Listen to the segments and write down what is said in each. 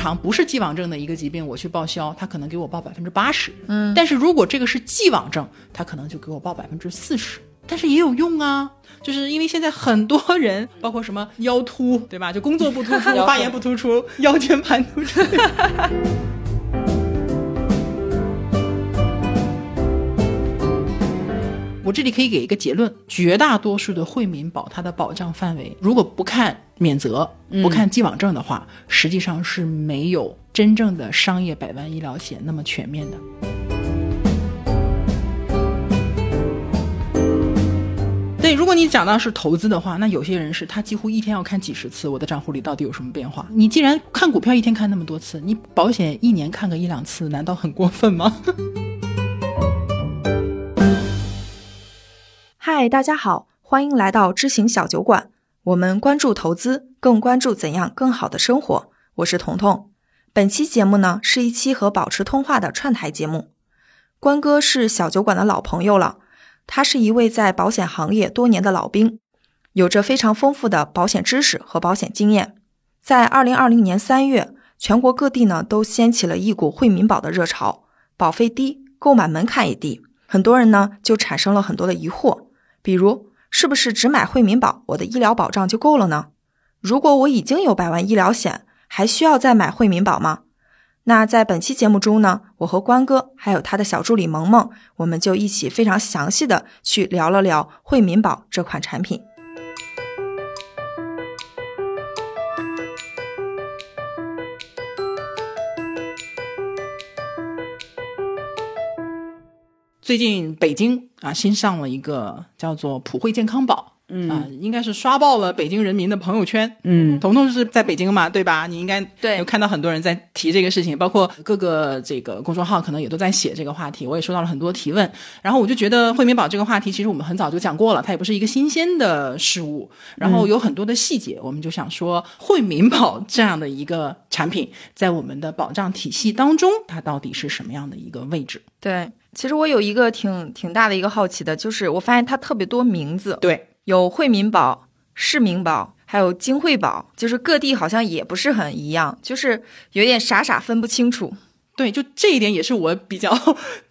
常不是既往症的一个疾病，我去报销，他可能给我报百分之八十，嗯，但是如果这个是既往症，他可能就给我报百分之四十。但是也有用啊，就是因为现在很多人，包括什么腰突，对吧？就工作不突出，发炎不突出，腰间盘突出。我这里可以给一个结论：绝大多数的惠民保，它的保障范围，如果不看免责、不看既往症的话，实际上是没有真正的商业百万医疗险那么全面的。对，如果你讲到是投资的话，那有些人是他几乎一天要看几十次，我的账户里到底有什么变化？你既然看股票一天看那么多次，你保险一年看个一两次，难道很过分吗？嗨，大家好，欢迎来到知行小酒馆。我们关注投资，更关注怎样更好的生活。我是彤彤。本期节目呢，是一期和保持通话的串台节目。关哥是小酒馆的老朋友了，他是一位在保险行业多年的老兵，有着非常丰富的保险知识和保险经验。在二零二零年三月，全国各地呢都掀起了一股惠民保的热潮，保费低，购买门槛也低，很多人呢就产生了很多的疑惑。比如，是不是只买惠民保，我的医疗保障就够了呢？如果我已经有百万医疗险，还需要再买惠民保吗？那在本期节目中呢，我和关哥还有他的小助理萌萌，我们就一起非常详细的去聊了聊惠民保这款产品。最近北京啊新上了一个叫做普惠健康宝，嗯啊，应该是刷爆了北京人民的朋友圈。嗯，彤彤是在北京嘛，对吧？你应该对有看到很多人在提这个事情，包括各个这个公众号可能也都在写这个话题，我也收到了很多提问。然后我就觉得惠民保这个话题，其实我们很早就讲过了，它也不是一个新鲜的事物。然后有很多的细节，我们就想说，惠民保这样的一个产品，在我们的保障体系当中，它到底是什么样的一个位置？对，其实我有一个挺挺大的一个好奇的，就是我发现它特别多名字，对，有惠民保、市民保，还有金惠保，就是各地好像也不是很一样，就是有点傻傻分不清楚。对，就这一点也是我比较，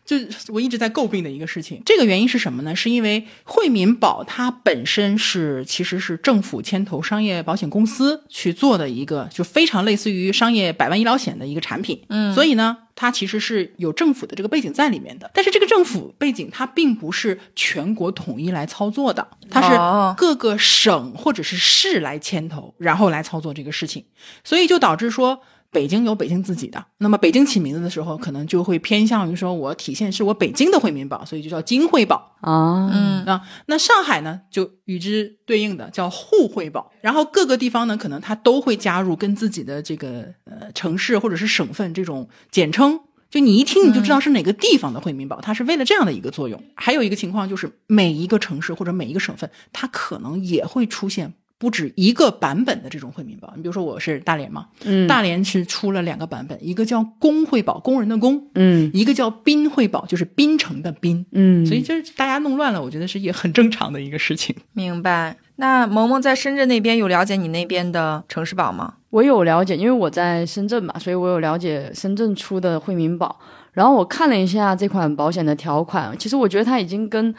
就我一直在诟病的一个事情。这个原因是什么呢？是因为惠民保它本身是其实是政府牵头商业保险公司去做的一个，就非常类似于商业百万医疗险的一个产品。嗯，所以呢，它其实是有政府的这个背景在里面的。但是这个政府背景它并不是全国统一来操作的，它哦是各个省或者是市来牵头，然后来操作这个事情。所以就导致说。北京有北京自己的，那么北京起名字的时候，可能就会偏向于说，我体现是我北京的惠民保，所以就叫京惠保啊，嗯啊。那上海呢，就与之对应的叫沪惠保，然后各个地方呢，可能它都会加入跟自己的这个呃城市或者是省份这种简称，就你一听你就知道是哪个地方的惠民保，它是为了这样的一个作用。还有一个情况就是，每一个城市或者每一个省份，它可能也会出现。不止一个版本的这种惠民保，你比如说我是大连嘛，嗯大连是出了两个版本，一个叫工惠保，工人的工，嗯一个叫滨惠保，就是滨城的滨，嗯，所以就是大家弄乱了，我觉得是也很正常的一个事情。明白。那萌萌在深圳那边有了解你那边的城市保吗？我有了解，因为我在深圳嘛，所以我有了解深圳出的惠民保。然后我看了一下这款保险的条款，其实我觉得它已经跟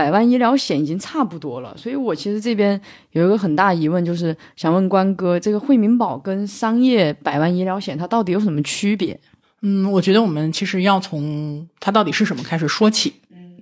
百万医疗险已经差不多了。所以我其实这边有一个很大疑问，就是想问关哥，这个惠民保跟商业百万医疗险它到底有什么区别？嗯，我觉得我们其实要从它到底是什么开始说起。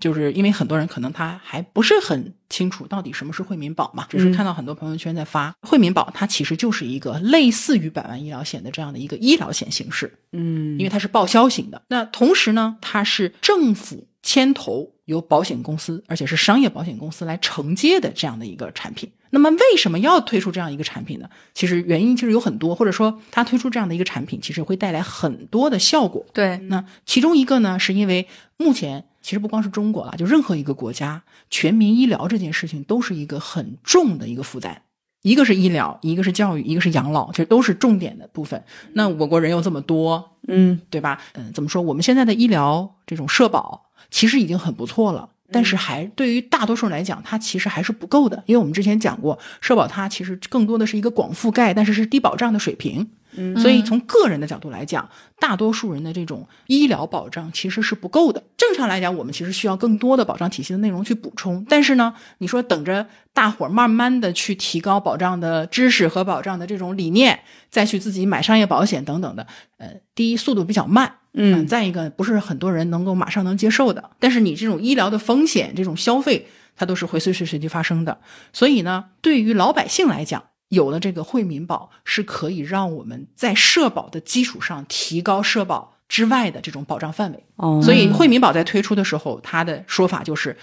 就是因为很多人可能他还不是很清楚到底什么是惠民保嘛，只是看到很多朋友圈在发、惠民保，它其实就是一个类似于百万医疗险的这样的一个医疗险形式，嗯因为它是报销型的。那同时呢，它是政府牵头由保险公司，而且是商业保险公司来承接的这样的一个产品。那么为什么要推出这样一个产品呢？其实原因其实有很多，或者说它推出这样的一个产品，其实会带来很多的效果。对，那其中一个呢，是因为目前其实不光是中国了，就任何一个国家，全民医疗这件事情都是一个很重的一个负担。一个是医疗，一个是教育，一个是养老，这都是重点的部分。那我国人又这么多，嗯对吧？嗯，怎么说？我们现在的医疗这种社保其实已经很不错了，但是还对于大多数人来讲，它其实还是不够的。因为我们之前讲过，社保它其实更多的是一个广覆盖，但是是低保障的水平。嗯所以从个人的角度来讲，大多数人的这种医疗保障其实是不够的。正常来讲，我们其实需要更多的保障体系的内容去补充。但是呢，你说等着大伙儿慢慢的去提高保障的知识和保障的这种理念，再去自己买商业保险等等的，呃，第一速度比较慢，嗯再一个不是很多人能够马上能接受的。但是你这种医疗的风险，这种消费，它都是会随时随地发生的。所以呢，对于老百姓来讲，有了这个惠民保，是可以让我们在社保的基础上提高社保之外的这种保障范围。哦，所以惠民保在推出的时候，它的说法就是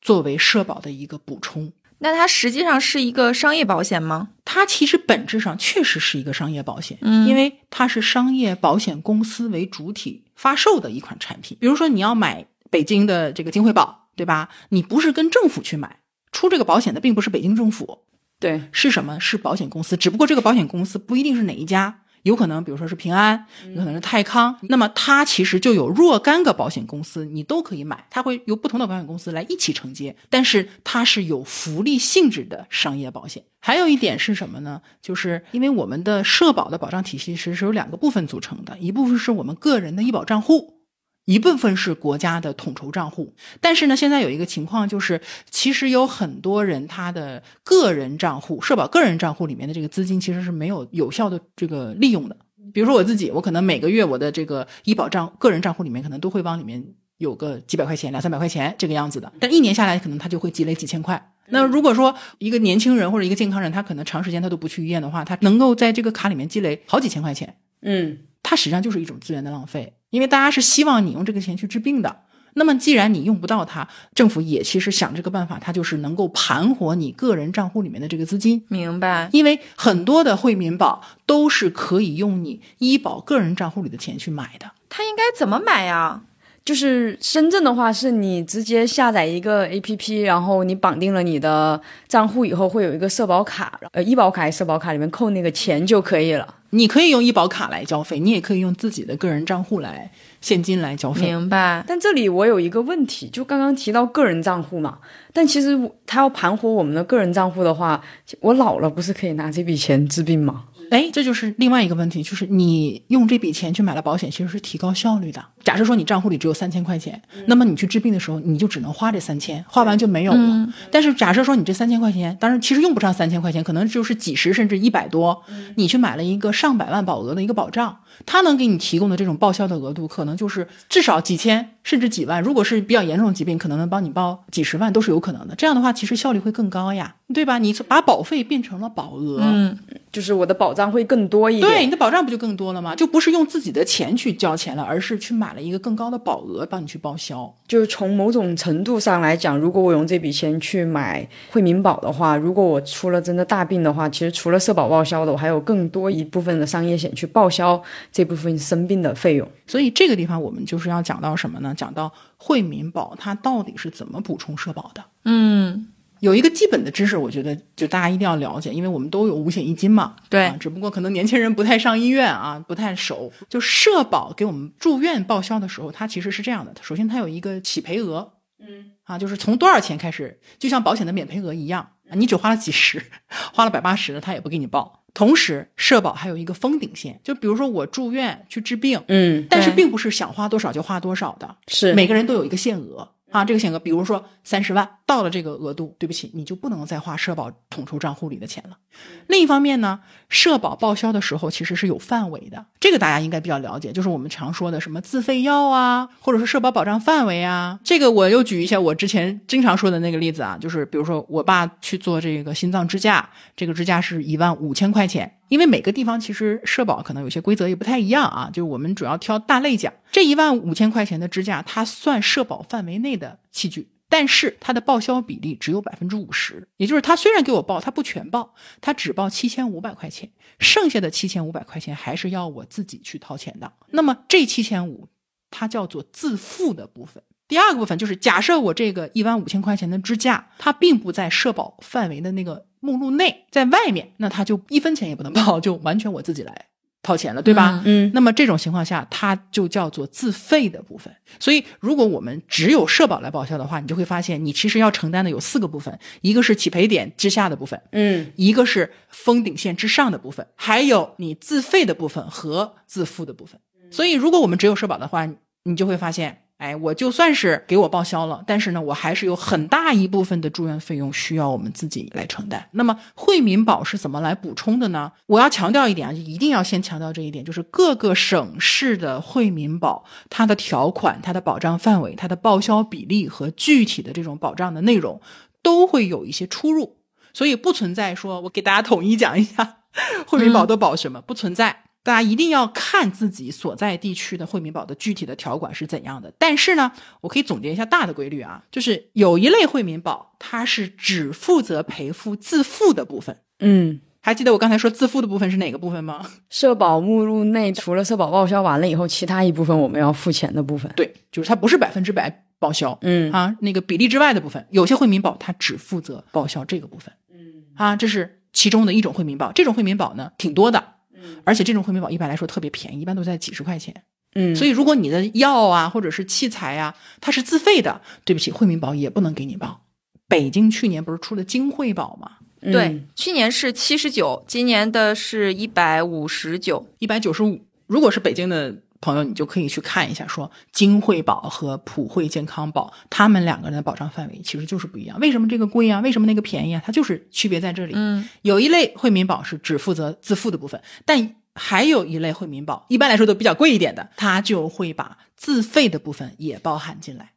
作为社保的一个补充。那它实际上是一个商业保险吗？它其实本质上确实是一个商业保险，嗯因为它是商业保险公司为主体发售的一款产品。比如说你要买北京的这个金惠保，对吧？你不是跟政府去买，出这个保险的并不是北京政府，对，是什么？是保险公司，只不过这个保险公司不一定是哪一家，有可能比如说是平安，有可能是泰康，那么它其实就有若干个保险公司，你都可以买，它会由不同的保险公司来一起承接，但是它是有福利性质的商业保险。还有一点是什么呢？就是因为我们的社保的保障体系其实是由两个部分组成的，一部分是我们个人的医保账户。一部分是国家的统筹账户，但是呢，现在有一个情况就是，其实有很多人他的个人账户、社保个人账户里面的这个资金其实是没有有效的这个利用的。比如说我自己，我可能每个月我的这个医保账个人账户里面可能都会往里面有个几百块钱、两三百块钱这个样子的，但一年下来可能他就会积累几千块。那如果说一个年轻人或者一个健康人，他可能长时间他都不去医院的话，他能够在这个卡里面积累好几千块钱，嗯他实际上就是一种资源的浪费，因为大家是希望你用这个钱去治病的。那么既然你用不到它，政府也其实想这个办法，它就是能够盘活你个人账户里面的这个资金。明白。因为很多的惠民保都是可以用你医保个人账户里的钱去买的。它应该怎么买呀？就是深圳的话，是你直接下载一个 A P P，然后你绑定了你的账户以后，会有一个社保卡，呃，医保卡、社保卡里面扣那个钱就可以了。你可以用医保卡来交费，你也可以用自己的个人账户来现金来交费。明白。但这里我有一个问题，就刚刚提到个人账户嘛，但其实他要盘活我们的个人账户的话，我老了不是可以拿这笔钱治病吗？哎，这就是另外一个问题，就是你用这笔钱去买了保险，其实是提高效率的。假设说你账户里只有三千块钱，那么你去治病的时候，你就只能花这三千，花完就没有了。但是假设说你这三千块钱，当然其实用不上三千块钱，可能就是几十甚至一百多，你去买了一个上百万保额的一个保障，它能给你提供的这种报销的额度，可能就是至少几千甚至几万。如果是比较严重的疾病，可能能帮你报几十万都是有可能的。这样的话，其实效率会更高呀，对吧？你把保费变成了保额，嗯，就是我的保障会更多一点。对，你的保障不就更多了吗？就不是用自己的钱去交钱了，而是去买了一个更高的保额帮你去报销。就是从某种程度上来讲，如果我用这笔钱去买惠民保的话，如果我出了真的大病的话，其实除了社保报销的，我还有更多一部分的商业险去报销这部分生病的费用。所以这个地方我们就是要讲到什么呢？讲到惠民保它到底是怎么补充社保的？嗯，有一个基本的知识，我觉得就大家一定要了解，因为我们都有五险一金嘛。对啊，只不过可能年轻人不太上医院啊，不太熟。就社保给我们住院报销的时候，它其实是这样的：首先它有一个起赔额，嗯，啊，就是从多少钱开始，就像保险的免赔额一样，啊你只花了几十，花了百八十的，他也不给你报。同时，社保还有一个封顶线，就比如说我住院去治病，嗯，但是并不是想花多少就花多少的，是每个人都有一个限额啊，这个限额，比如说三十万，到了这个额度，对不起，你就不能再花社保统筹账户里的钱了。另一方面呢，社保报销的时候其实是有范围的，这个大家应该比较了解，就是我们常说的什么自费药啊，或者是社保保障范围啊。这个我又举一下我之前经常说的那个例子啊，就是比如说我爸去做这个心脏支架，这个支架是一万五千块钱。因为每个地方其实社保可能有些规则也不太一样啊，就是我们主要挑大类讲。这一万五千块钱的支架，它算社保范围内的器具，但是它的报销比例只有百分之五十，也就是他虽然给我报，他不全报，他只报七千五百块钱，剩下的七千五百块钱还是要我自己去掏钱的。那么这七千五，它叫做自付的部分。第二个部分就是，假设我这个一万五千块钱的支架，它并不在社保范围的那个目录内，在外面，那它就一分钱也不能报，就完全我自己来掏钱了，对吧？嗯那么这种情况下，它就叫做自费的部分。所以，如果我们只有社保来报销的话，你就会发现，你其实要承担的有四个部分：一个是起赔点之下的部分，嗯一个是封顶线之上的部分，还有你自费的部分和自付的部分。所以，如果我们只有社保的话，你就会发现，哎，我就算是给我报销了，但是呢，我还是有很大一部分的住院费用需要我们自己来承担。那么，惠民保是怎么来补充的呢？我要强调一点啊，就一定要先强调这一点，就是各个省市的惠民保，它的条款、它的保障范围、它的报销比例和具体的这种保障的内容，都会有一些出入。所以不存在说我给大家统一讲一下 惠民保都保什么，不存在。大家一定要看自己所在地区的惠民保的具体的条款是怎样的。但是呢，我可以总结一下大的规律啊，就是有一类惠民保，它是只负责赔付自付的部分。嗯，还记得我刚才说自付的部分是哪个部分吗？社保目录内除了社保报销完了以后，其他一部分我们要付钱的部分。对，就是它不是百分之百报销。嗯啊，那个比例之外的部分，有些惠民保它只负责报销这个部分。嗯啊，这是其中的一种惠民保。这种惠民保呢挺多的，嗯而且这种惠民保一般来说特别便宜，一般都在几十块钱。嗯，所以如果你的药啊或者是器材啊它是自费的，对不起，惠民保也不能给你报。北京去年不是出了京惠保吗？对，去年是七十九，今年的是一百五十九。一百九十五。如果是北京的朋友，你就可以去看一下，说金惠保和普惠健康保，他们两个人的保障范围其实就是不一样。为什么这个贵啊？为什么那个便宜啊？它就是区别在这里。嗯，有一类惠民保是只负责自付的部分，但还有一类惠民保，一般来说都比较贵一点的，它就会把自费的部分也包含进来。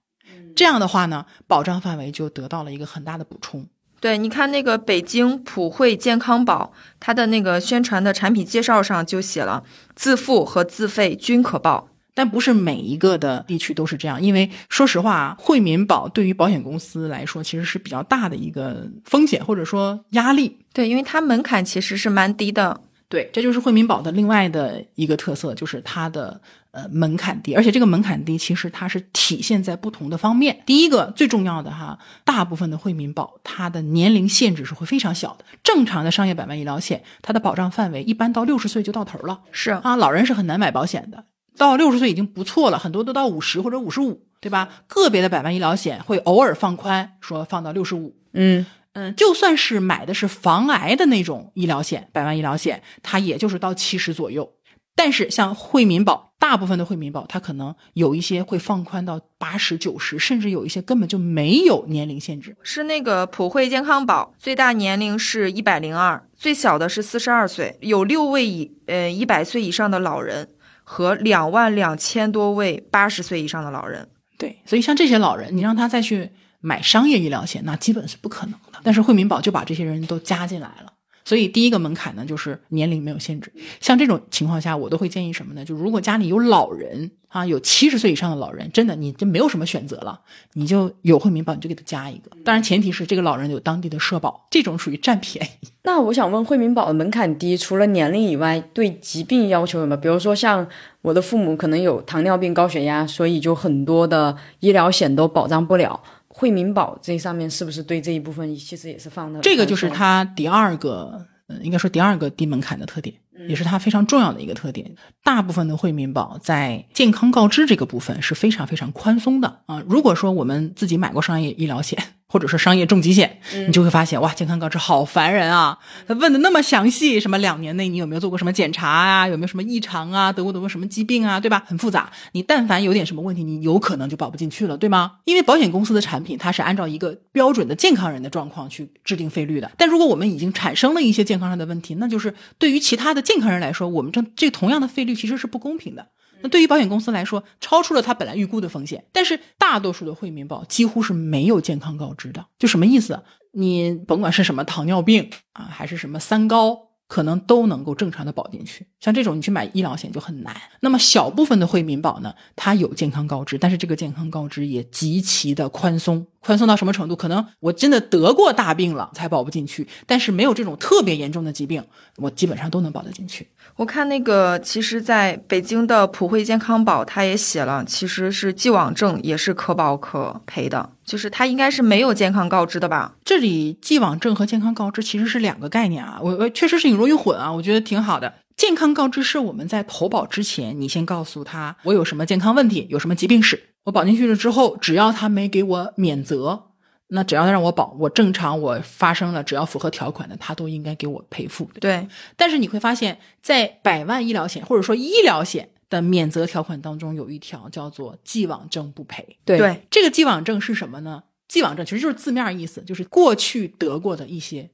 这样的话呢，保障范围就得到了一个很大的补充。对，你看那个北京普惠健康宝，它的那个宣传的产品介绍上就写了，自付和自费均可报。但不是每一个的地区都是这样，因为说实话啊，惠民保对于保险公司来说其实是比较大的一个风险或者说压力。对，因为它门槛其实是蛮低的。对，这就是惠民保的另外的一个特色，就是它的呃门槛低，而且这个门槛低其实它是体现在不同的方面。第一个最重要的哈，大部分的惠民保它的年龄限制是会非常小的，正常的商业百万医疗险它的保障范围一般到六十岁就到头了。是，啊，老人是很难买保险的，到六十岁已经不错了，很多都到五十或者五十五，对吧？个别的百万医疗险会偶尔放宽，说放到六十五。嗯嗯，就算是买的是防癌的那种医疗险，百万医疗险，它也就是到七十左右。但是像惠民保，大部分的惠民保，它可能有一些会放宽到八十、九十，甚至有一些根本就没有年龄限制。是那个普惠健康保，最大年龄是一百零二，最小的是四十二岁，有六位以呃一百岁以上的老人和两万两千多位八十岁以上的老人。对，所以像这些老人，你让他再去买商业医疗险，那基本是不可能的。但是惠民保就把这些人都加进来了。所以第一个门槛呢，就是年龄没有限制。像这种情况下，我都会建议什么呢？就如果家里有老人啊，有七十岁以上的老人，真的你就没有什么选择了，你就有惠民保，你就给他加一个。当然前提是这个老人有当地的社保，这种属于占便宜。那我想问，惠民保的门槛低，除了年龄以外，对疾病要求有没有？比如说像我的父母可能有糖尿病、高血压，所以就很多的医疗险都保障不了。惠民保这上面是不是对这一部分其实也是放的？这个就是它第二个，嗯，应该说第二个低门槛的特点，也是它非常重要的一个特点。大部分的惠民保在健康告知这个部分是非常非常宽松的啊。如果说我们自己买过商业医疗险或者是商业重疾险，你就会发现哇，健康告知好烦人啊！他问的那么详细，什么两年内你有没有做过什么检查啊，有没有什么异常啊，得过得过什么疾病啊，对吧？很复杂。你但凡有点什么问题，你有可能就保不进去了，对吗？因为保险公司的产品它是按照一个标准的健康人的状况去制定费率的。但如果我们已经产生了一些健康上的问题，那就是对于其他的健康人来说，我们这这同样的费率其实是不公平的。那对于保险公司来说，超出了它本来预估的风险。但是大多数的惠民保几乎是没有健康告知的，就什么意思？你甭管是什么糖尿病啊，还是什么三高，可能都能够正常的保进去。像这种你去买医疗险就很难。那么小部分的惠民保呢，它有健康告知，但是这个健康告知也极其的宽松。宽松到什么程度？可能我真的得过大病了才保不进去，但是没有这种特别严重的疾病，我基本上都能保得进去。我看那个，其实在北京的普惠健康保，它也写了，其实是既往症也是可保可赔的，就是它应该是没有健康告知的吧？这里既往症和健康告知其实是两个概念啊，我我确实是挺容易混啊，我觉得挺好的。健康告知是我们在投保之前，你先告诉他我有什么健康问题，有什么疾病史，我保进去了之后，只要他没给我免责，那只要让我保，我正常我发生了，只要符合条款的，他都应该给我赔付。对，但是你会发现在百万医疗险或者说医疗险的免责条款当中，有一条叫做既往症不赔。对对，这个既往症是什么呢？既往症其实就是字面意思，就是过去得过的一些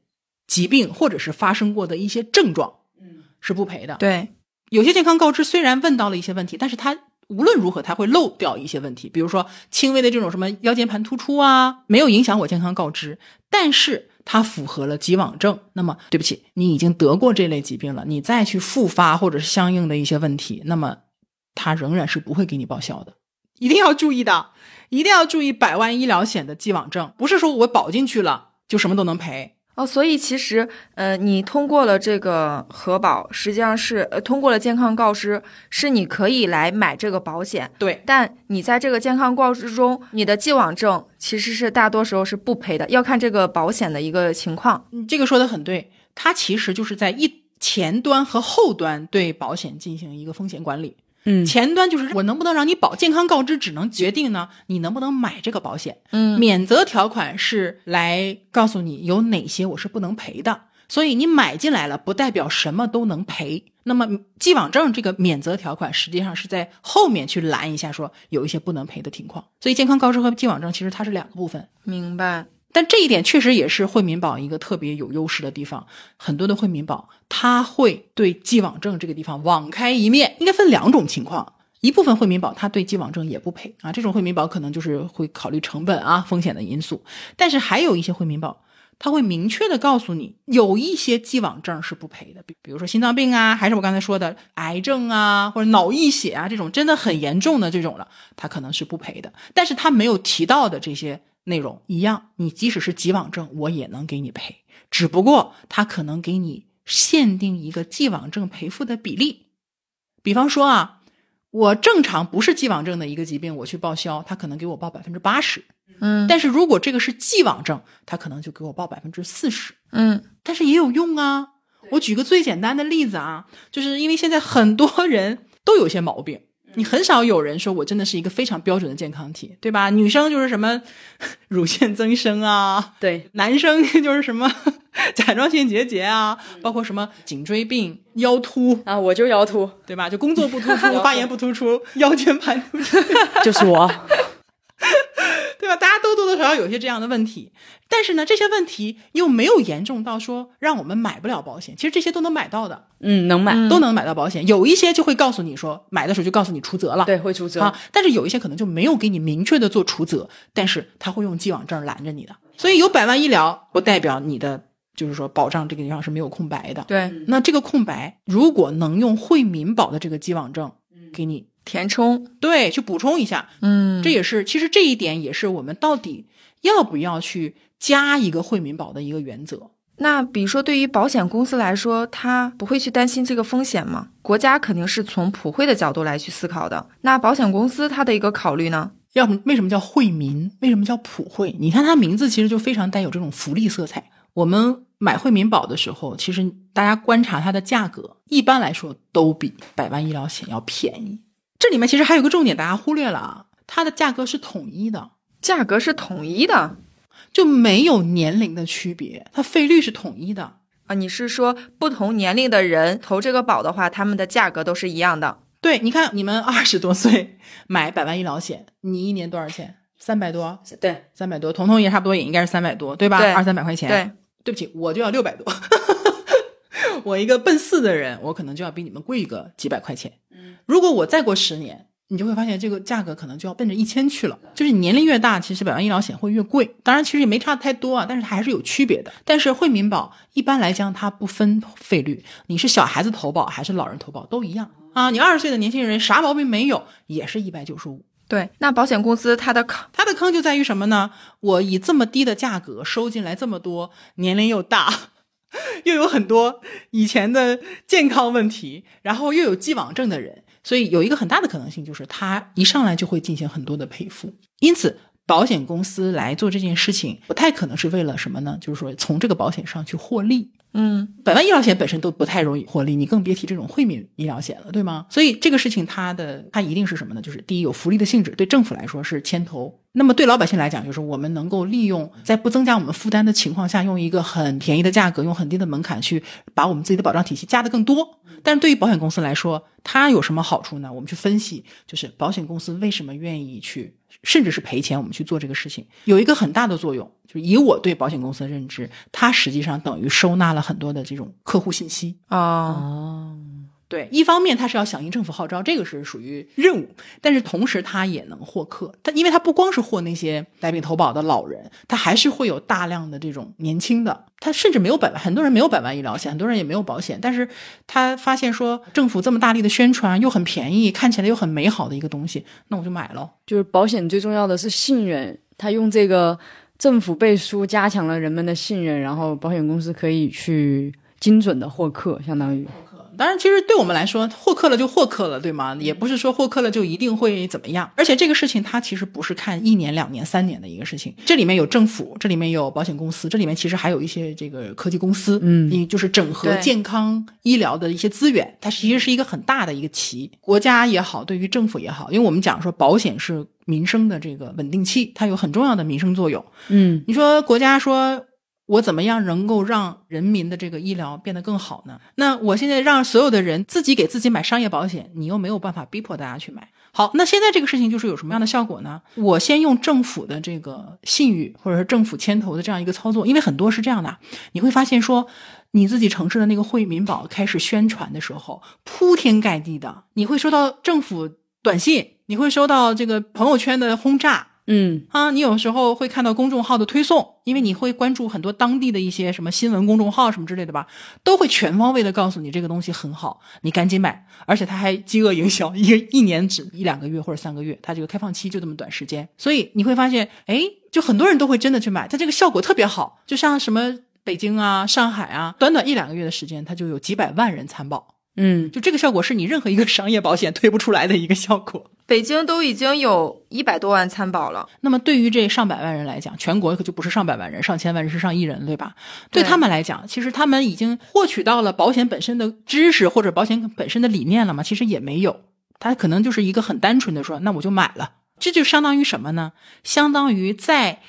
疾病或者是发生过的一些症状，嗯，是不赔的。对，有些健康告知虽然问到了一些问题，但是它无论如何它会漏掉一些问题，比如说轻微的这种什么腰间盘突出啊，没有影响我健康告知，但是它符合了既往症。那么对不起，你已经得过这类疾病了，你再去复发或者是相应的一些问题，那么它仍然是不会给你报销的。一定要注意的，一定要注意百万医疗险的既往症，不是说我保进去了就什么都能赔。哦，所以其实，呃，你通过了这个核保，实际上是呃通过了健康告知，是你可以来买这个保险。对，但你在这个健康告知中，你的既往症其实是大多时候是不赔的，要看这个保险的一个情况。你这个说的很对，它其实就是在一前端和后端对保险进行一个风险管理。嗯前端就是我能不能让你保，健康告知只能决定呢你能不能买这个保险。嗯免责条款是来告诉你有哪些我是不能赔的，所以你买进来了不代表什么都能赔。那么既往症这个免责条款实际上是在后面去拦一下，说有一些不能赔的情况。所以健康告知和既往症其实它是两个部分。明白。但这一点确实也是惠民保一个特别有优势的地方。很多的惠民保，它会对既往症这个地方网开一面，应该分两种情况。一部分惠民保它对既往症也不赔啊，这种惠民保可能就是会考虑成本啊、风险的因素。但是还有一些惠民保，它会明确的告诉你，有一些既往症是不赔的，比比如说心脏病啊，还是我刚才说的癌症啊，或者脑溢血啊这种真的很严重的这种了，它可能是不赔的。但是它没有提到的这些内容一样，你即使是既往症，我也能给你赔，只不过他可能给你限定一个既往症赔付的比例。比方说啊，我正常不是既往症的一个疾病，我去报销，他可能给我报百分之八十。嗯但是如果这个是既往症，他可能就给我报百分之四十。嗯但是也有用啊。我举个最简单的例子啊，就是因为现在很多人都有些毛病，你很少有人说我真的是一个非常标准的健康体，对吧？女生就是什么乳腺增生啊，对，男生 就是什么甲状腺结节啊，包括什么颈椎病、腰突，啊，我就腰突，对吧？就工作不突出、发言不突出、腰间盘突出，就是我。对吧？大家都多多少少有一些这样的问题，但是呢，这些问题又没有严重到说让我们买不了保险。其实这些都能买到的，嗯，能买，都能买到保险。有一些就会告诉你说，买的时候就告诉你除责了，对，会除责。啊。但是有一些可能就没有给你明确的做除责，但是他会用既往症拦着你的。所以有百万医疗不代表你的就是说保障这个地方是没有空白的。对，那这个空白如果能用惠民保的这个既往症给你填充。对去补充一下，嗯这也是其实这一点也是我们到底要不要去加一个惠民保的一个原则。那比如说，对于保险公司来说，它不会去担心这个风险吗？国家肯定是从普惠的角度来去思考的。那保险公司它的一个考虑呢？要么为什么叫惠民？为什么叫普惠？你看它名字其实就非常带有这种福利色彩。我们买惠民保的时候，其实大家观察它的价格，一般来说都比百万医疗险要便宜。这里面其实还有个重点，大家忽略了啊，它的价格是统一的，价格是统一的就没有年龄的区别，它费率是统一的。啊？你是说不同年龄的人投这个保的话，他们的价格都是一样的？对，你看你们二十多岁买百万医疗险，你一年多少钱？三百多，对，三百多，彤彤也差不多也应该是三百多，对吧？对二三百块钱。对，对不起，我就要六百多。我一个奔四的人，我可能就要比你们贵个几百块钱。嗯，如果我再过十年，你就会发现这个价格可能就要奔着一千去了。就是你年龄越大，其实百万医疗险会越贵。当然，其实也没差太多啊，但是它还是有区别的。但是惠民保一般来讲它不分费率，你是小孩子投保还是老人投保都一样啊。你二十岁的年轻人啥毛病没有，也是一百九十五。对，那保险公司它的坑它的坑就在于什么呢？我以这么低的价格收进来这么多，年龄又大，又有很多以前的健康问题，然后又有既往症的人，所以有一个很大的可能性就是他一上来就会进行很多的赔付。因此，保险公司来做这件事情，不太可能是为了什么呢？就是说从这个保险上去获利。嗯，百万医疗险本身都不太容易获利，你更别提这种惠民医疗险了，对吗？所以这个事情它的它一定是什么呢？就是第一有福利的性质，对政府来说是牵头。那么对老百姓来讲，就是我们能够利用在不增加我们负担的情况下，用一个很便宜的价格，用很低的门槛去把我们自己的保障体系加得更多。但是对于保险公司来说，它有什么好处呢？我们去分析，就是保险公司为什么愿意去，甚至是赔钱，我们去做这个事情，有一个很大的作用，就是以我对保险公司的认知，它实际上等于收纳了很多的这种客户信息。啊，哦，对，一方面他是要响应政府号召，这个是属于任务，但是同时他也能获客。他因为他不光是获那些带病投保的老人，他还是会有大量的这种年轻的，他甚至没有百万，很多人没有百万医疗险，很多人也没有保险，但是他发现说政府这么大力的宣传，又很便宜，看起来又很美好的一个东西，那我就买了。就是保险最重要的是信任，他用这个政府背书加强了人们的信任，然后保险公司可以去精准的获客，相当于。当然，其实对我们来说，获客了就获客了，对吗？也不是说获客了就一定会怎么样。而且这个事情它其实不是看一年、两年、三年的一个事情，这里面有政府，这里面有保险公司，这里面其实还有一些这个科技公司，嗯你就是整合健康医疗的一些资源，它其实是一个很大的一个棋。国家也好，对于政府也好，因为我们讲说保险是民生的这个稳定器，它有很重要的民生作用。嗯你说国家说我怎么样能够让人民的这个医疗变得更好呢？那我现在让所有的人自己给自己买商业保险，你又没有办法逼迫大家去买。好，那现在这个事情就是有什么样的效果呢？我先用政府的这个信誉，或者是政府牵头的这样一个操作，因为很多是这样的，你会发现说。你自己城市的那个惠民保开始宣传的时候，铺天盖地的，你会收到政府短信，你会收到这个朋友圈的轰炸，嗯。啊，你有时候会看到公众号的推送，因为你会关注很多当地的一些什么新闻公众号什么之类的吧，都会全方位的告诉你这个东西很好，你赶紧买，而且它还饥饿营销，一一年只一两个月或者三个月，它这个开放期就这么短时间，所以你会发现，哎，就很多人都会真的去买，它这个效果特别好，就像什么北京啊、上海啊，短短一两个月的时间，它就有几百万人参保，嗯，就这个效果是你任何一个商业保险推不出来的一个效果。北京都已经有一百多万参保了。那么对于这上百万人来讲，全国可就不是上百万人，上千万人是上亿人，对吧？对对他们来讲，其实他们已经获取到了保险本身的知识或者保险本身的理念了吗？其实也没有，他可能就是一个很单纯的说，那我就买了。这就相当于什么呢？相当于在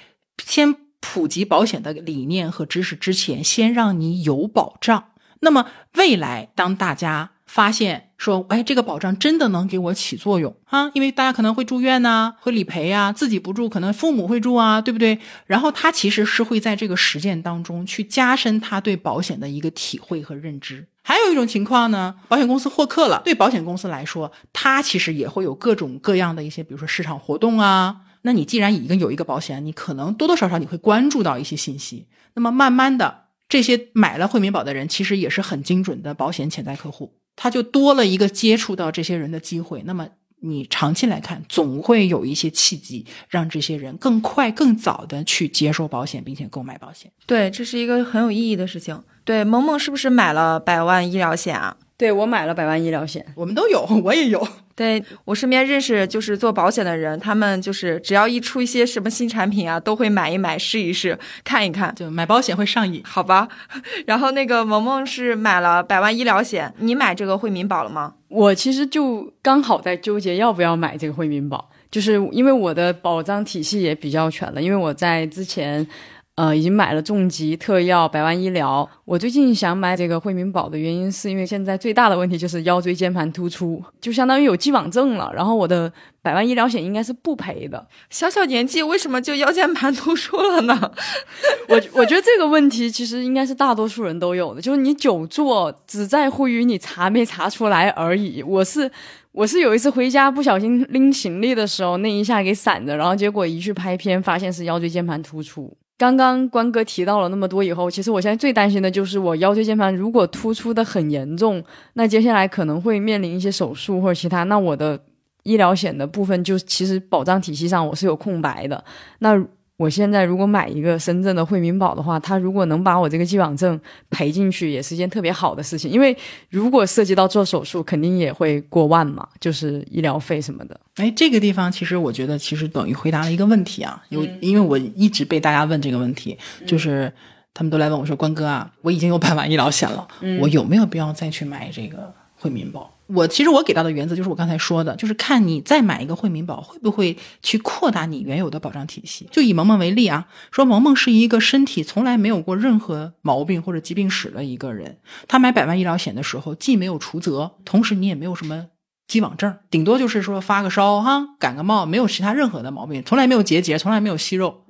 先普及保险的理念和知识之前，先让你有保障。那么未来当大家发现说，哎，这个保障真的能给我起作用啊，因为大家可能会住院呐、会理赔啊，自己不住，可能父母会住啊，对不对？然后他其实是会在这个实践当中去加深他对保险的一个体会和认知。还有一种情况呢，保险公司获客了，对保险公司来说，它其实也会有各种各样的一些，比如说市场活动啊。那你既然已经有一个保险，你可能多多少少你会关注到一些信息。那么慢慢的，这些买了惠民保的人，其实也是很精准的保险潜在客户，他就多了一个接触到这些人的机会。那么你长期来看，总会有一些契机，让这些人更快、更早的去接受保险，并且购买保险。对，这是一个很有意义的事情。对，萌萌是不是买了百万医疗险啊？对我买了百万医疗险，我们都有，我也有。对我身边认识就是做保险的人，他们就是只要一出一些什么新产品啊，都会买一买、试一试、看一看。就买保险会上瘾。好吧，然后那个萌萌是买了百万医疗险，你买这个惠民保了吗？我其实就刚好在纠结要不要买这个惠民保，就是因为我的保障体系也比较全了，因为我在之前。呃，已经买了重疾、特药、百万医疗。我最近想买这个惠民保的原因，是因为现在最大的问题就是腰椎间盘突出，就相当于有既往症了。然后我的百万医疗险应该是不赔的。小小年纪为什么就腰间盘突出了呢？我我觉得这个问题其实应该是大多数人都有的，就是你久坐只在乎于你查没查出来而已。我是我是有一次回家不小心拎行李的时候，那一下给闪着，然后结果一去拍片，发现是腰椎间盘突出。刚刚关哥提到了那么多以后，其实我现在最担心的就是我腰椎间盘如果突出的很严重，那接下来可能会面临一些手术或者其他，那我的医疗险的部分就其实保障体系上我是有空白的。那我现在如果买一个深圳的惠民保的话，它如果能把我这个既往症赔进去，也是一件特别好的事情。因为如果涉及到做手术，肯定也会过万嘛，就是医疗费什么的。哎，这个地方其实我觉得其实等于回答了一个问题啊，因为因为我一直被大家问这个问题，就是他们都来问我说：“关哥啊，我已经有百万医疗险了，我有没有必要再去买这个惠民保？”我其实我给到的原则就是我刚才说的，就是看你再买一个惠民保会不会去扩大你原有的保障体系。就以萌萌为例啊，说萌萌是一个身体从来没有过任何毛病或者疾病史的一个人，他买百万医疗险的时候既没有除责，同时你也没有什么。既往症顶多就是说发个烧哈，感个冒，没有其他任何的毛病，从来没有结节，从来没有息肉。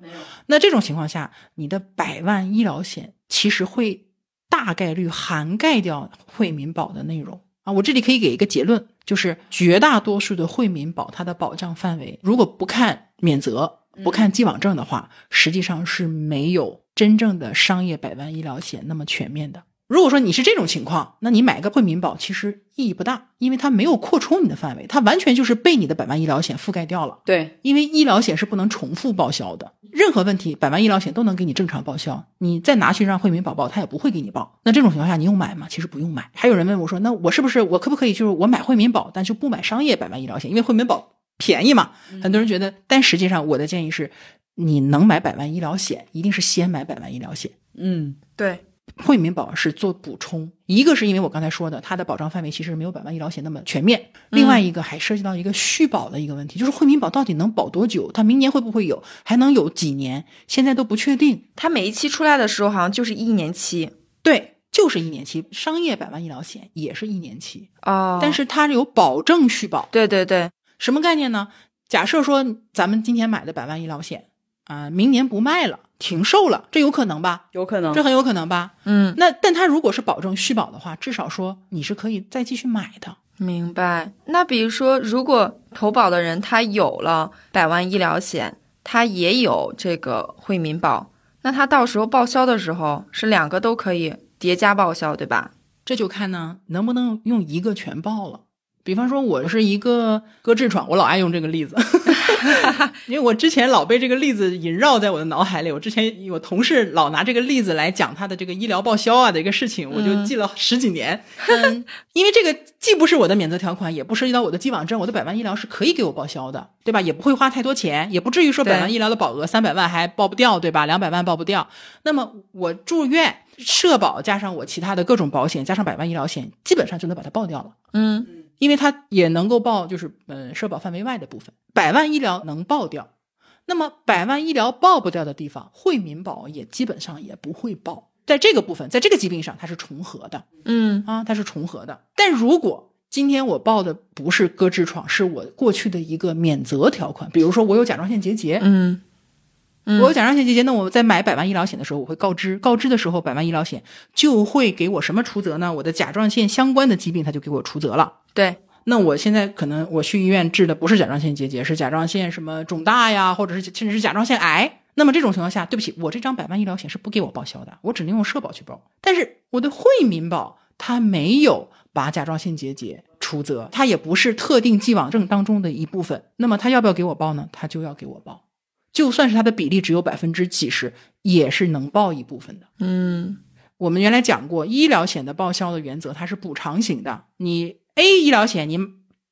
那这种情况下，你的百万医疗险其实会大概率涵盖掉惠民保的内容啊。我这里可以给一个结论，就是绝大多数的惠民保它的保障范围，如果不看免责，不看既往症的话，实际上是没有真正的商业百万医疗险那么全面的。如果说你是这种情况，那你买个惠民保其实意义不大，因为它没有扩充你的范围，它完全就是被你的百万医疗险覆盖掉了。对，因为医疗险是不能重复报销的，任何问题百万医疗险都能给你正常报销，你再拿去让惠民保报，它也不会给你报。那这种情况下，你用买吗？其实不用买。还有人问我说，那我是不是我可不可以就是我买惠民保，但就不买商业百万医疗险，因为惠民保便宜嘛？很多人觉得，但实际上我的建议是，你能买百万医疗险，一定是先买百万医疗险。嗯，对。惠民保是做补充，一个是因为我刚才说的，它的保障范围其实没有百万医疗险那么全面；另外一个还涉及到一个续保的一个问题，就是惠民保到底能保多久？它明年会不会有？还能有几年？现在都不确定。它每一期出来的时候好像就是一年期，对，就是一年期。商业百万医疗险也是一年期哦，但是它有保证续保。对对对，什么概念呢？假设说咱们今天买的百万医疗险啊，明年不卖了。停售了，这有可能吧？有可能，这很有可能吧？嗯，那但他如果是保证续保的话，至少说你是可以再继续买的。明白。那比如说，如果投保的人他有了百万医疗险，他也有这个惠民保，那他到时候报销的时候是两个都可以叠加报销，对吧？这就看呢，能不能用一个全报了。比方说，我是一个割痔疮，我老爱用这个例子，因为我之前老被这个例子萦绕在我的脑海里。我之前我同事老拿这个例子来讲他的这个医疗报销啊的一个事情，我就记了十几年。嗯，因为这个既不是我的免责条款，也不涉及到我的既往症，我的百万医疗是可以给我报销的，对吧？也不会花太多钱，也不至于说百万医疗的保额三百万还报不掉，对吧？两百万报不掉。那么我住院社保加上我其他的各种保险加上百万医疗险，基本上就能把它报掉了。嗯。因为它也能够报，就是嗯，社保范围外的部分，百万医疗能报掉，那么百万医疗报不掉的地方，惠民保也基本上也不会报。在这个部分，在这个疾病上，它是重合的，嗯啊，它是重合的。但如果今天我报的不是割痔疮，是我过去的一个免责条款，比如说我有甲状腺结节，嗯。我有甲状腺结节，那我在买百万医疗险的时候，我会告知，告知的时候，百万医疗险就会给我什么除责呢？我的甲状腺相关的疾病，它就给我除责了。对，那我现在可能我去医院治的不是甲状腺结节，是甲状腺什么肿大呀，或者是甚至是甲状腺癌。那么这种情况下，对不起，我这张百万医疗险是不给我报销的，我只能用社保去报。但是我的惠民保它没有把甲状腺结节除责，它也不是特定既往症当中的一部分。那么它要不要给我报呢？它就要给我报。就算是它的比例只有百分之几十，也是能报一部分的。嗯，我们原来讲过，医疗险的报销的原则，它是补偿型的。你 A 医疗险你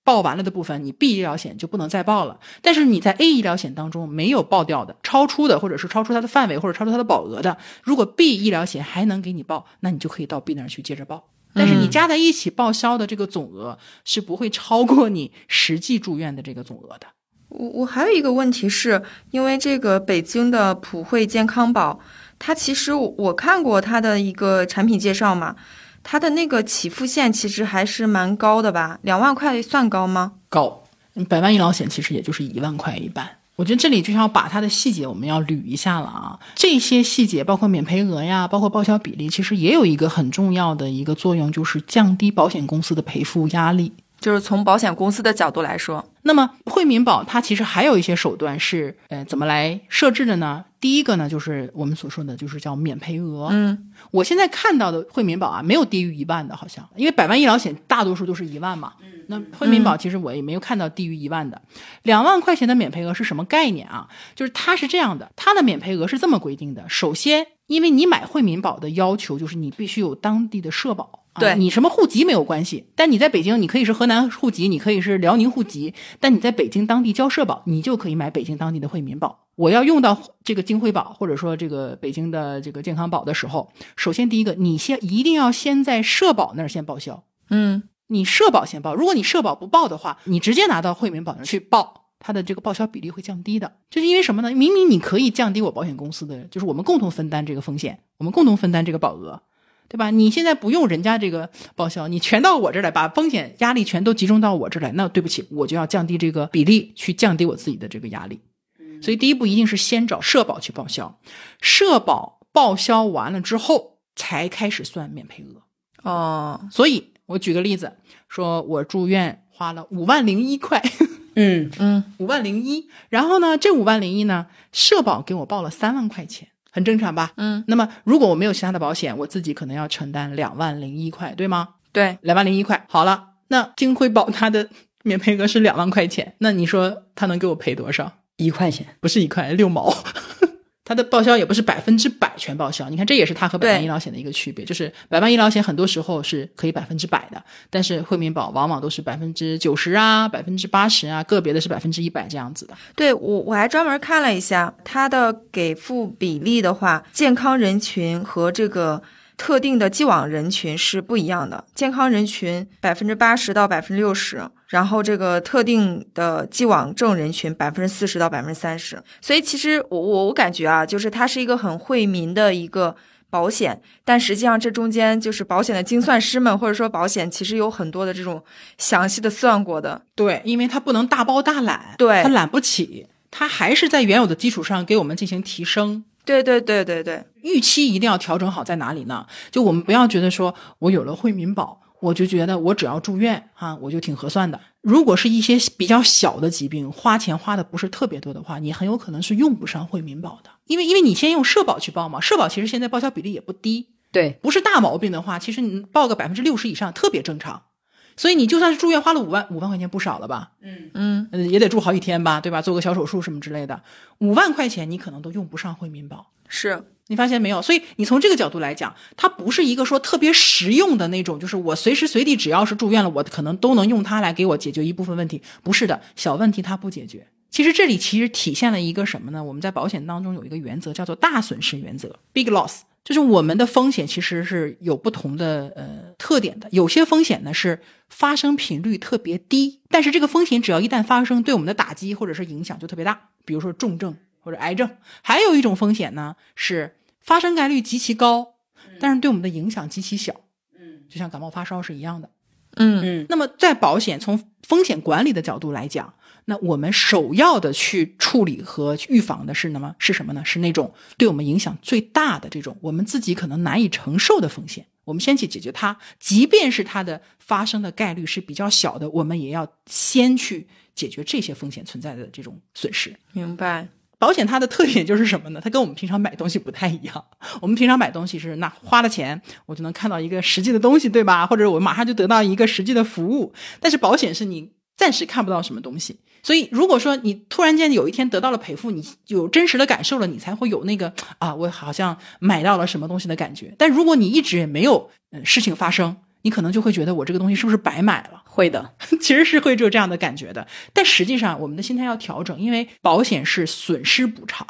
报完了的部分，你 B 医疗险就不能再报了。但是你在 A 医疗险当中没有报掉的、超出的，或者是超出它的范围或者超出它的保额的，如果 B 医疗险还能给你报，那你就可以到 B 那儿去接着报。但是你加在一起报销的这个总额是不会超过你实际住院的这个总额的。我我还有一个问题是，因为这个北京的普惠健康宝，它其实我看过它的一个产品介绍嘛，它的那个起付线其实还是蛮高的吧？两万块算高吗？高，百万医疗险其实也就是一万块一半。我觉得这里就要把它的细节我们要捋一下了啊，这些细节包括免赔额呀，包括报销比例，其实也有一个很重要的一个作用，就是降低保险公司的赔付压力。就是从保险公司的角度来说，那么惠民保它其实还有一些手段是，呃，怎么来设置的呢？第一个呢，就是我们所说的就是叫免赔额。嗯，我现在看到的惠民保啊，没有低于一万的，好像，因为百万医疗险大多数都是一万嘛。嗯，那惠民保其实我也没有看到低于一万的。两万块钱的免赔额是什么概念啊？就是它是这样的，它的免赔额是这么规定的：首先，因为你买惠民保的要求就是你必须有当地的社保。啊对你什么户籍没有关系，但你在北京，你可以是河南户籍，你可以是辽宁户籍，但你在北京当地交社保，你就可以买北京当地的惠民保。我要用到这个金惠保或者说这个北京的这个健康保的时候，首先第一个，你先一定要先在社保那儿先报销，嗯你社保先报，如果你社保不报的话，你直接拿到惠民保那儿去报，它的这个报销比例会降低的。就是因为什么呢？明明你可以降低我保险公司的，就是我们共同分担这个风险，我们共同分担这个保额，对吧？你现在不用人家这个报销，你全到我这儿来，把风险压力全都集中到我这儿来，那对不起，我就要降低这个比例，去降低我自己的这个压力。所以第一步一定是先找社保去报销，社保报销完了之后，才开始算免赔额。哦，所以我举个例子，说我住院花了五万零一块，嗯 嗯五万零一，然后呢，这五万零一呢，社保给我报了三万块钱，很正常吧？嗯，那么如果我没有其他的保险，我自己可能要承担两万零一块，对吗？对，两万零一块，好了，那金辉保它的免赔额是两万块钱，那你说他能给我赔多少？一块钱，不是一块六毛。它的报销也不是百分之百全报销，你看这也是它和百万医疗险的一个区别，就是百万医疗险很多时候是可以百分之百的，但是惠民保往往都是百分之九十啊、百分之八十啊，个别的是百分之一百这样子的。对我我还专门看了一下它的给付比例的话，健康人群和这个特定的既往人群是不一样的。健康人群百分之八十到百分之六十，然后这个特定的既往症人群百分之四十到百分之三十。所以其实我我我感觉啊，就是它是一个很惠民的一个。保险，但实际上这中间就是保险的精算师们，或者说保险，其实有很多的这种详细的算过的。对，因为它不能大包大揽，对它揽不起，它还是在原有的基础上给我们进行提升。对对对对对，预期一定要调整好，在哪里呢？就我们不要觉得说我有了惠民保，我就觉得我只要住院啊，我就挺合算的。如果是一些比较小的疾病，花钱花的不是特别多的话，你很有可能是用不上惠民保的，因为因为你先用社保去报嘛，社保其实现在报销比例也不低，对，不是大毛病的话，其实你报个百分之六十以上特别正常。所以你就算是住院花了五万，五万块钱不少了吧？嗯，嗯，也得住好几天吧，对吧？做个小手术什么之类的，五万块钱你可能都用不上惠民保。是。你发现没有？所以你从这个角度来讲，它不是一个说特别实用的那种，就是我随时随地只要是住院了，我可能都能用它来给我解决一部分问题。不是的，小问题它不解决。其实这里其实体现了一个什么呢？我们在保险当中有一个原则叫做大损失原则 （big loss），就是我们的风险其实是有不同的呃特点的。有些风险呢是发生频率特别低，但是这个风险只要一旦发生，对我们的打击或者是影响就特别大，比如说重症或者癌症。还有一种风险呢是发生概率极其高，但是对我们的影响极其小。嗯就像感冒发烧是一样的。嗯嗯那么在保险从风险管理的角度来讲，那我们首要的去处理和预防的是什么？是什么呢？是那种对我们影响最大的这种我们自己可能难以承受的风险，我们先去解决它。即便是它的发生的概率是比较小的，我们也要先去解决这些风险存在的这种损失。明白。保险它的特点就是什么呢？它跟我们平常买东西不太一样。我们平常买东西是那花了钱，我就能看到一个实际的东西，对吧？或者我马上就得到一个实际的服务。但是保险是你暂时看不到什么东西，所以如果说你突然间有一天得到了赔付，你有真实的感受了，你才会有那个啊，我好像买到了什么东西的感觉。但如果你一直也没有嗯事情发生，你可能就会觉得我这个东西是不是白买了？会的，其实是会有这样的感觉的。但实际上，我们的心态要调整，因为保险是损失补偿。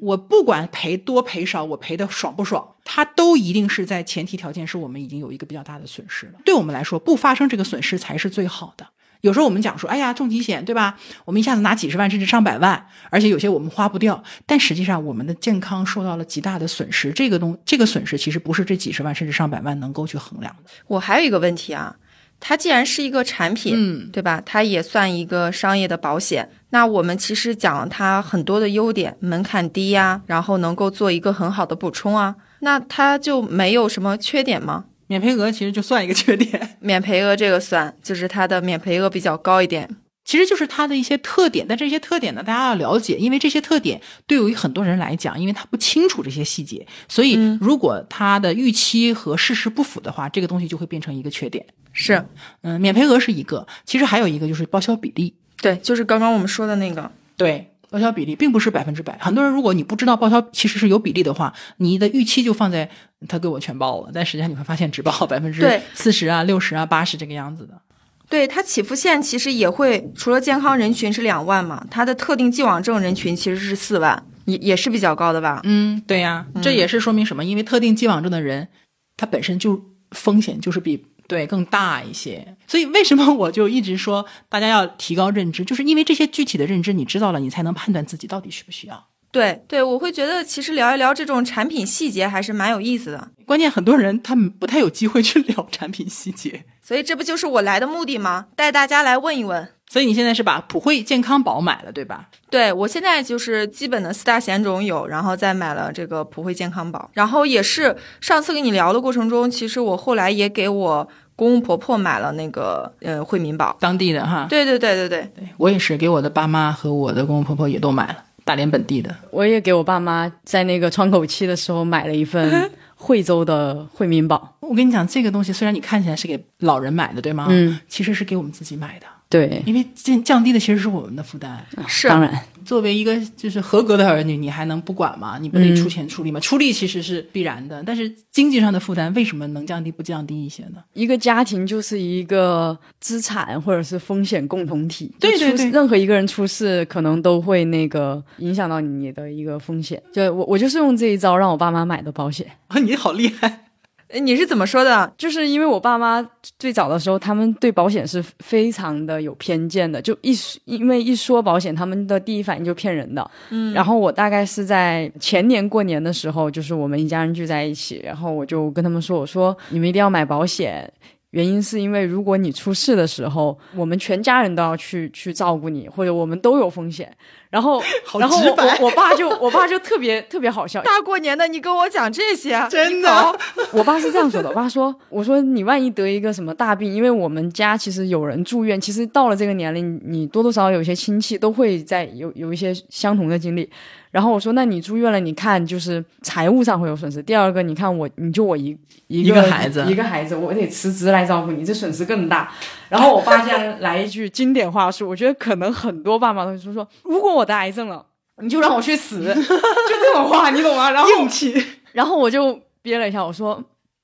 我不管赔多赔少，我赔的爽不爽，它都一定是在前提条件是我们已经有一个比较大的损失了。对我们来说，不发生这个损失才是最好的。有时候我们讲说，哎呀，重疾险对吧？我们一下子拿几十万甚至上百万，而且有些我们花不掉，但实际上我们的健康受到了极大的损失。这个东这个损失其实不是这几十万甚至上百万能够去衡量的。我还有一个问题啊，它既然是一个产品，嗯，对吧？它也算一个商业的保险。那我们其实讲了它很多的优点，门槛低呀、然后能够做一个很好的补充啊。那它就没有什么缺点吗？免赔额其实就算一个缺点。免赔额这个算，就是它的免赔额比较高一点。其实就是它的一些特点，但这些特点呢，大家要了解，因为这些特点对于很多人来讲，因为他不清楚这些细节，所以如果他的预期和事实不符的话，这个东西就会变成一个缺点。是嗯，免赔额是一个，其实还有一个就是报销比例。对，就是刚刚我们说的那个。对，报销比例并不是百分之百。很多人如果你不知道报销其实是有比例的话，你的预期就放在他给我全报了，但实际上你会发现只报百分之四十啊、六十啊、八十这个样子的。对它起付线其实也会，除了健康人群是两万嘛，它的特定既往症人群其实是四万，也也是比较高的吧？嗯，对呀，这也是说明什么？因为特定既往症的人，他本身就风险就是比对更大一些。所以为什么我就一直说大家要提高认知，就是因为这些具体的认知你知道了，你才能判断自己到底需不需要。对对，我会觉得其实聊一聊这种产品细节还是蛮有意思的，关键很多人他们不太有机会去聊产品细节，所以这不就是我来的目的吗？带大家来问一问。所以你现在是把普惠健康宝买了，对吧？对我现在就是基本的四大险种有，然后再买了这个普惠健康宝，然后也是上次跟你聊的过程中，其实我后来也给我公公婆婆买了那个呃惠民保。当地的哈，对对对对对，对我也是给我的爸妈和我的公公婆婆也都买了大连本地的。我也给我爸妈在那个窗口期的时候买了一份 惠州的惠民保。我跟你讲，这个东西虽然你看起来是给老人买的，对吗？嗯，其实是给我们自己买的，对，因为降降低的其实是我们的负担。是当然，作为一个就是合格的儿女，你还能不管吗？你不得出钱出力吗？出力其实是必然的，但是经济上的负担为什么能降低不降低一些呢？一个家庭就是一个资产或者是风险共同体。对对对任何一个人出事，可能都会那个影响到你的一个风险。就我我就是用这一招让我爸妈买的保险。啊，你好厉害！呃你是怎么说的？就是因为我爸妈最早的时候，他们对保险是非常的有偏见的，就一说因为一说保险，他们的第一反应就骗人的。嗯，然后我大概是在前年过年的时候，就是我们一家人聚在一起，然后我就跟他们说，我说你们一定要买保险。原因是因为如果你出事的时候，我们全家人都要去去照顾你，或者我们都有风险。然后，好然后我爸就我爸就特别特别好笑，大过年的你跟我讲这些，真的我爸是这样说的，我爸说：“我说你万一得一个什么大病，因为我们家其实有人住院，其实到了这个年龄，你多多少少有些亲戚都会在有有一些相同的经历。然后我说，那你住院了，你看就是财务上会有损失。第二个，你看我，你就我一一一个孩子一个孩子，我得辞职来照顾你，这损失更大。然后我爸竟然来一句经典话术，我觉得可能很多爸妈都会说说，如果我得癌症了，你就让我去死，就这种话，你懂吗？然后硬气，然后我就憋了一下，我说：“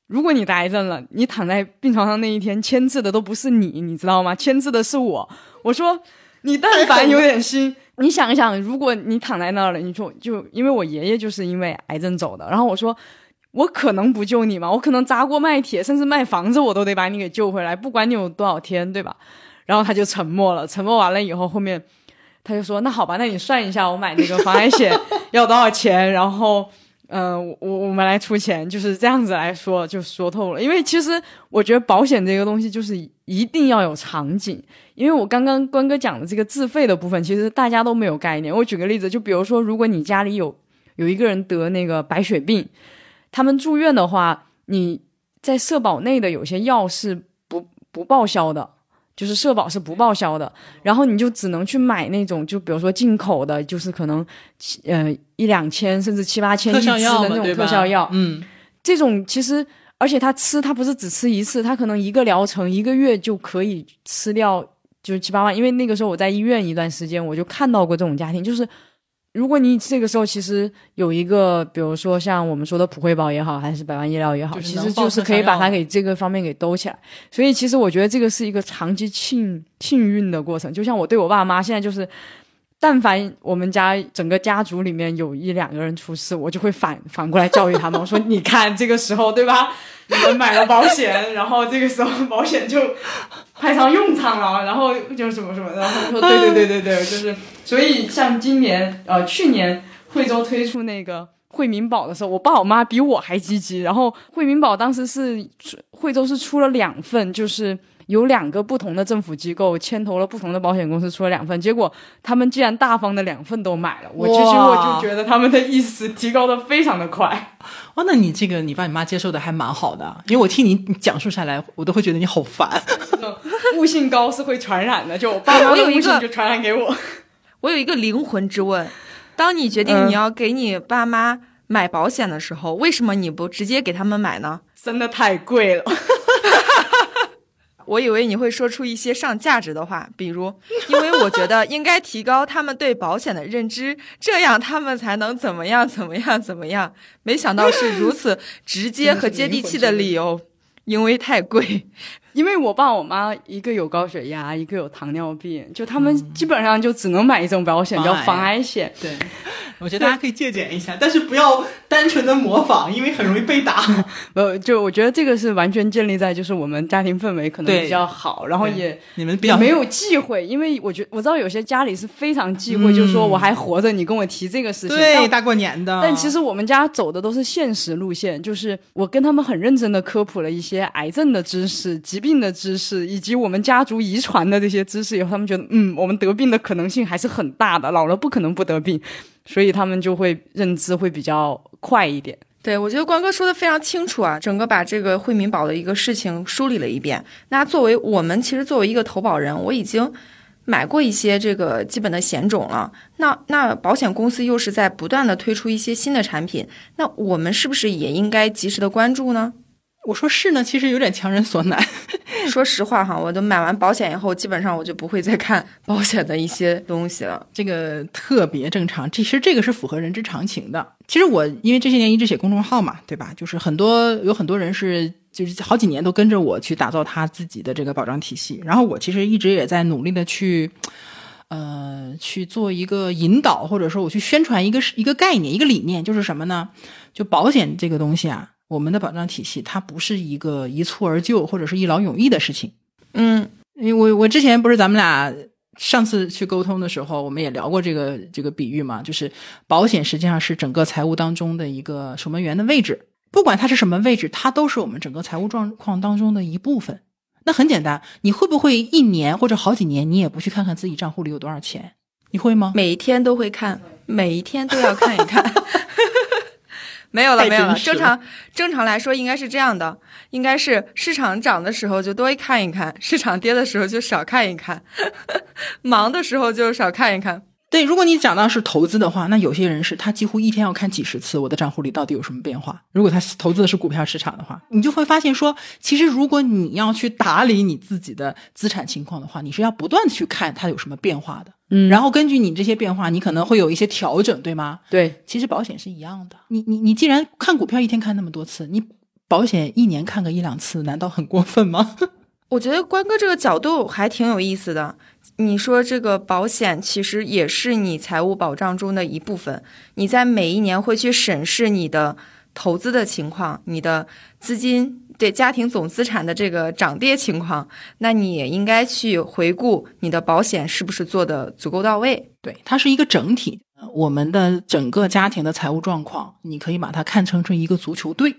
如果你得癌症了，你躺在病床上那一天，签字的都不是你，你知道吗？签字的是我。”我说：“你但凡有点心，你想一想，如果你躺在那儿了，你说就因为我爷爷就是因为癌症走的，然后我说。”我可能不救你吗？我可能砸锅卖铁，甚至卖房子，我都得把你给救回来，不管你有多少天，对吧？然后他就沉默了，沉默完了以后，后面他就说：“那好吧，那你算一下，我买那个防癌险 要多少钱？然后，嗯、我我们来出钱，就是这样子来说，就说透了。因为其实我觉得保险这个东西就是一定要有场景，因为我刚刚关哥讲的这个自费的部分，其实大家都没有概念。我举个例子，就比如说，如果你家里有有一个人得那个白血病，他们住院的话，你在社保内的有些药是不不报销的。就是社保是不报销的，然后你就只能去买那种，就比如说进口的，就是可能呃一两千甚至七八千特一支效药嘛，的那种？特效药，嗯，这种其实，而且他吃，他不是只吃一次，他可能一个疗程一个月就可以吃掉，就是七八万。因为那个时候我在医院一段时间，我就看到过这种家庭，就是如果你这个时候其实有一个，比如说像我们说的普惠保也好，还是百万医疗也好，就是其实就是可以把它给这个方面给兜起来。所以其实我觉得这个是一个长期幸幸运的过程。就像我对我爸妈现在就是。但凡我们家整个家族里面有一两个人出事，我就会反反过来教育他们，我说：“你看这个时候，对吧？你们买了保险，然后这个时候保险就派上用场了，然后就什么什么，然后他说对对对对对，就是所以像今年呃去年惠州推出那个惠民保的时候，我爸我妈比我还积极，然后惠民保当时是惠州是出了两份，就是。有两个不同的政府机构牵头了不同的保险公司出了两份，结果他们竟然大方的两份都买了，我其实我就觉得他们的意识提高的非常的快。哇，那你这个你爸你妈接受的还蛮好的，因为我听你讲述下来，我都会觉得你好烦。悟性高是会传染的，就我爸妈的我有一个悟性就传染给我。我有一个灵魂之问：当你决定嗯你要给你爸妈买保险的时候，为什么你不直接给他们买呢？真的太贵了。我以为你会说出一些上价值的话，比如，因为我觉得应该提高他们对保险的认知，这样他们才能怎么样怎么样怎么样。没想到是如此直接和接地气的理由，因为太贵。因为我爸我妈一个有高血压，一个有糖尿病，就他们基本上就只能买一种保险，叫防癌险。对，我觉得大家可以借鉴一下，但是不要单纯的模仿，因为很容易被打。呃，就我觉得这个是完全建立在就是我们家庭氛围可能比较好，然后也你们比较没有忌讳，因为我觉我知道有些家里是非常忌讳，就是说我还活着，你跟我提这个事情，对，大过年的。但其实我们家走的都是现实路线，就是我跟他们很认真的科普了一些癌症的知识、疾病的知识，以及我们家族遗传的这些知识以后，他们觉得嗯，我们得病的可能性还是很大的，老了不可能不得病，所以他们就会认知会比较快一点。对，我觉得关哥说的非常清楚啊，整个把这个惠民保的一个事情梳理了一遍。那作为我们其实作为一个投保人，我已经买过一些这个基本的险种了。那那保险公司又是在不断的推出一些新的产品，那我们是不是也应该及时的关注呢？我说是呢，其实有点强人所难。说实话哈，我都买完保险以后，基本上我就不会再看保险的一些东西了。这个特别正常，其实这个是符合人之常情的。其实我因为这些年一直写公众号嘛，对吧？就是很多有很多人是就是好几年都跟着我去打造他自己的这个保障体系，然后我其实一直也在努力的去，呃，去做一个引导，或者说我去宣传一个一个概念、一个理念，就是什么呢？就保险这个东西啊。我们的保障体系，它不是一个一蹴而就或者是一劳永逸的事情。嗯，因为我我之前不是咱们俩上次去沟通的时候，我们也聊过这个这个比喻嘛，就是保险实际上是整个财务当中的一个守门员的位置，不管它是什么位置，它都是我们整个财务状况当中的一部分。那很简单，你会不会一年或者好几年，你也不去看看自己账户里有多少钱？你会吗？每一天都会看，每一天都要看一看。没有了，没有了。正常正常来说应该是这样的，应该是市场涨的时候就多看一看，市场跌的时候就少看一看，忙的时候就少看一看。对，如果你讲到是投资的话，那有些人是他几乎一天要看几十次我的账户里到底有什么变化。如果他投资的是股票市场的话，你就会发现说，其实如果你要去打理你自己的资产情况的话，你是要不断的去看它有什么变化的。嗯，然后根据你这些变化，你可能会有一些调整，对吗？对，其实保险是一样的。你你你既然看股票一天看那么多次，你保险一年看个一两次，难道很过分吗？我觉得关哥这个角度还挺有意思的。你说这个保险其实也是你财务保障中的一部分，你在每一年会去审视你的投资的情况，你的资金对家庭总资产的这个涨跌情况，那你也应该去回顾你的保险是不是做的足够到位。对，它是一个整体，我们的整个家庭的财务状况，你可以把它看成成一个足球队。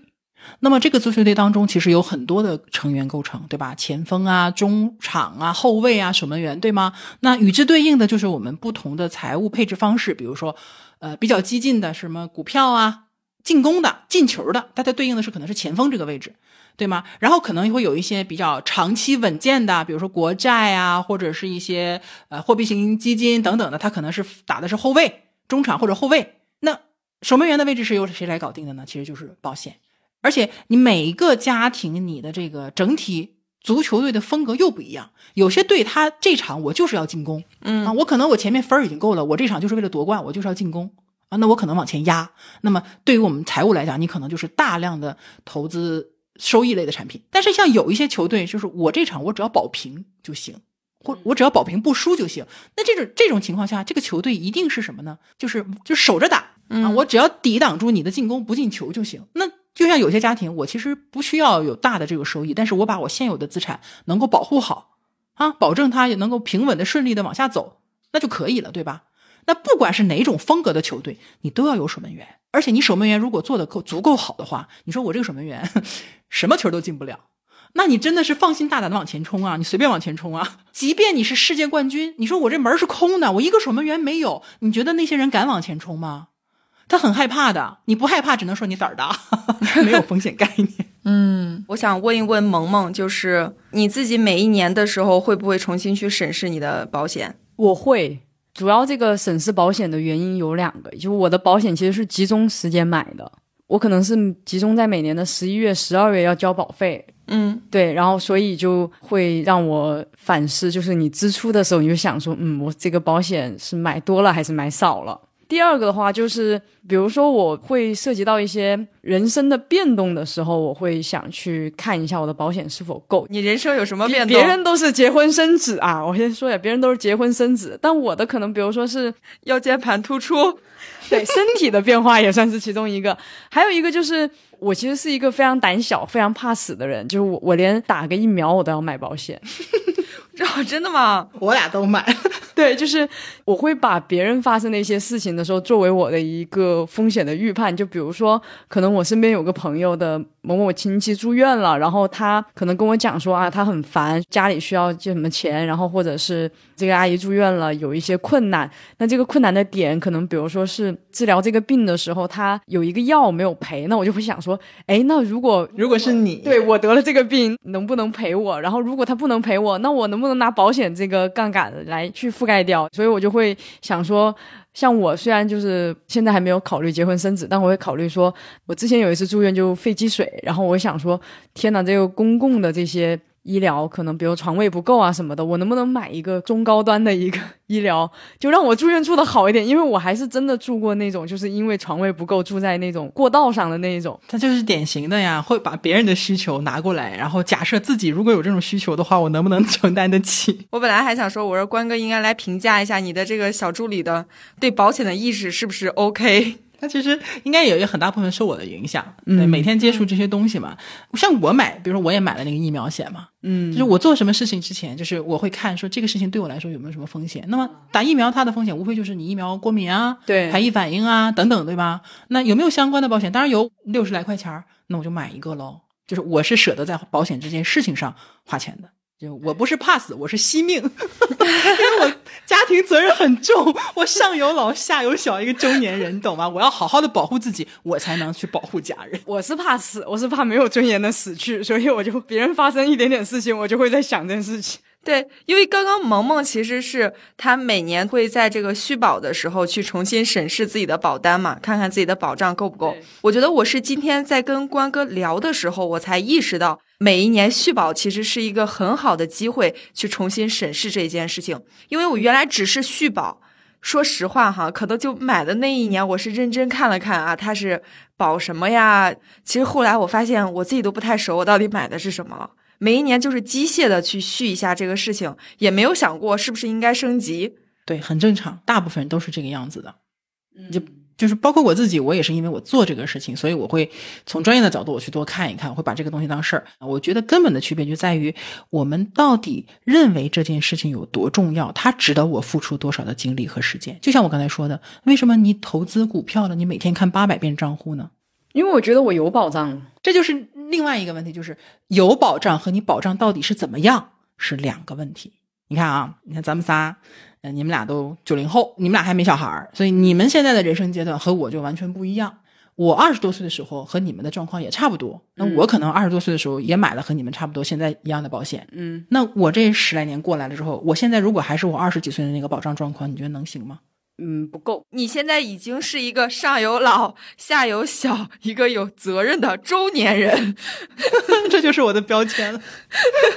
那么这个足球队当中，其实有很多的成员构成，对吧？前锋啊、中场啊、后卫啊、守门员，对吗？那与之对应的就是我们不同的财务配置方式，比如说，呃，比较激进的什么股票啊，进攻的、进球的，它对应的是可能是前锋这个位置，对吗？然后可能会有一些比较长期稳健的，比如说国债啊，或者是一些呃货币型基金等等的，它可能是打的是后卫、中场或者后卫。那守门员的位置是由谁来搞定的呢？其实就是保险。而且你每一个家庭，你的这个整体足球队的风格又不一样。有些队他这场我就是要进攻，嗯啊，我可能我前面分儿已经够了，我这场就是为了夺冠，我就是要进攻啊。那我可能往前压。那么对于我们财务来讲，你可能就是大量的投资收益类的产品。但是像有一些球队，就是我这场我只要保平就行，或我只要保平不输就行。那这种这种情况下，这个球队一定是什么呢？就是就守着打啊，我只要抵挡住你的进攻不进球就行。那就像有些家庭，我其实不需要有大的这个收益，但是我把我现有的资产能够保护好，啊，保证它也能够平稳的、顺利的往下走，那就可以了，对吧？那不管是哪种风格的球队，你都要有守门员，而且你守门员如果做的够足够好的话，你说我这个守门员什么球都进不了，那你真的是放心大胆的往前冲啊，你随便往前冲啊，即便你是世界冠军，你说我这门是空的，我一个守门员没有，你觉得那些人敢往前冲吗？他很害怕的，你不害怕，只能说你胆儿大，没有风险概念。嗯，我想问一问萌萌，就是你自己每一年的时候会不会重新去审视你的保险？我会，主要这个审视保险的原因有两个，就我的保险其实是集中时间买的，我可能是集中在每年的十一月、十二月要交保费，嗯，对，然后所以就会让我反思，就是你支出的时候，你就想说，嗯，我这个保险是买多了还是买少了？第二个的话就是，比如说我会涉及到一些人生的变动的时候，我会想去看一下我的保险是否够。你人生有什么变动？别人都是结婚生子啊，我先说一下，别人都是结婚生子，但我的可能，比如说是 腰间盘突出，对身体的变化也算是其中一个，还有一个就是我其实是一个非常胆小、非常怕死的人，就是我我连打个疫苗我都要买保险。这，真的吗？我俩都买。对，就是我会把别人发生的一些事情的时候，作为我的一个风险的预判。就比如说，可能我身边有个朋友的某某亲戚住院了，然后他可能跟我讲说啊，他很烦，家里需要借什么钱，然后或者是这个阿姨住院了，有一些困难。那这个困难的点，可能比如说是治疗这个病的时候，他有一个药没有赔，那我就会想说，哎，那如果如果是你，对我得了这个病，能不能赔我？然后如果他不能赔我，那我能不能拿保险这个杠杆来去盖掉？所以我就会想说，像我虽然就是现在还没有考虑结婚生子，但我会考虑说，我之前有一次住院就肺积水，然后我想说，天哪，这个公共的这些。医疗可能比如床位不够啊什么的，我能不能买一个中高端的一个医疗，就让我住院住的好一点？因为我还是真的住过那种，就是因为床位不够住在那种过道上的那一种。他就是典型的呀，会把别人的需求拿过来，然后假设自己如果有这种需求的话，我能不能承担得起？我本来还想说，我说关哥应该来评价一下你的这个小助理的对保险的意识是不是 OK？他其实应该有一个很大部分受我的影响，每天接触这些东西嘛。像我买，比如说我也买了那个疫苗险嘛，嗯就是我做什么事情之前，就是我会看说这个事情对我来说有没有什么风险。那么打疫苗它的风险无非就是你疫苗过敏啊，对排异反应啊等等，对吧？那有没有相关的保险？当然有，六十来块钱儿，那我就买一个喽。就是我是舍得在保险这件事情上花钱的。就我不是怕死，我是惜命，因为我家庭责任很重，我上有老下有小，一个中年人，懂吗？我要好好的保护自己，我才能去保护家人。我是怕死，我是怕没有尊严的死去，所以我就别人发生一点点事情，我就会在想这件事情。对，因为刚刚萌萌其实是她每年会在这个续保的时候去重新审视自己的保单嘛，看看自己的保障够不够。我觉得我是今天在跟关哥聊的时候，我才意识到，每一年续保其实是一个很好的机会去重新审视这件事情，因为我原来只是续保。说实话哈，可能就买的那一年，我是认真看了看啊，它是保什么呀？其实后来我发现我自己都不太熟，我到底买的是什么了。每一年就是机械的去续一下这个事情，也没有想过是不是应该升级。对，很正常，大部分人都是这个样子的。就就是包括我自己，我也是因为我做这个事情，所以我会从专业的角度我去多看一看，我会把这个东西当事儿。我觉得根本的区别就在于我们到底认为这件事情有多重要，它值得我付出多少的精力和时间。就像我刚才说的，为什么你投资股票了，你每天看八百遍账户呢？因为我觉得我有保障，这就是另外一个问题，就是有保障和你保障到底是怎么样是两个问题。你看啊，你看咱们仨，呃，你们俩都九零后，你们俩还没小孩儿，所以你们现在的人生阶段和我就完全不一样。我二十多岁的时候和你们的状况也差不多，那我可能二十多岁的时候也买了和你们差不多现在一样的保险。嗯，那我这十来年过来了之后，我现在如果还是我二十几岁的那个保障状况，你觉得能行吗？嗯，不够。你现在已经是一个上有老下有小，一个有责任的中年人。这就是我的标签了，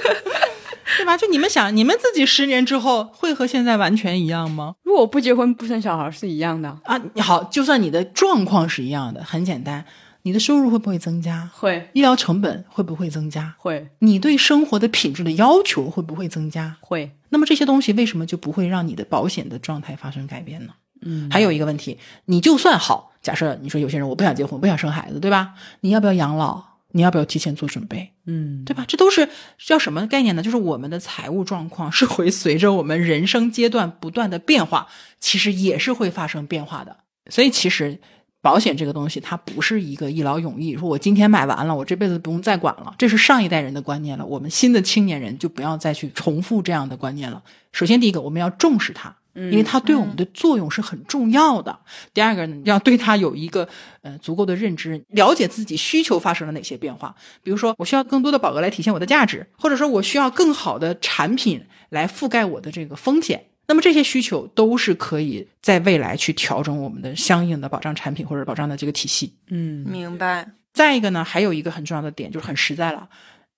对吧？就你们想，你们自己十年之后会和现在完全一样吗？如果我不结婚不生小孩是一样的，啊，好，就算你的状况是一样的，很简单，你的收入会不会增加？会医疗成本会不会增加？会你对生活的品质的要求会不会增加？会，那么这些东西为什么就不会让你的保险的状态发生改变呢？嗯，还有一个问题，你就算好，假设你说有些人我不想结婚，不想生孩子，对吧？你要不要养老？你要不要提前做准备？嗯，对吧？这都是叫什么概念呢？就是我们的财务状况是会随着我们人生阶段不断的变化，其实也是会发生变化的。所以其实保险这个东西，它不是一个一劳永逸，说我今天买完了，我这辈子不用再管了，这是上一代人的观念了。我们新的青年人就不要再去重复这样的观念了。首先，第一个，我们要重视它。因为它对我们的作用是很重要的。第二个呢，要对它有一个呃足够的认知，了解自己需求发生了哪些变化。比如说，我需要更多的保额来体现我的价值，或者说我需要更好的产品来覆盖我的这个风险。那么这些需求都是可以在未来去调整我们的相应的保障产品或者保障的这个体系。嗯明白。再一个呢，还有一个很重要的点就是很实在了，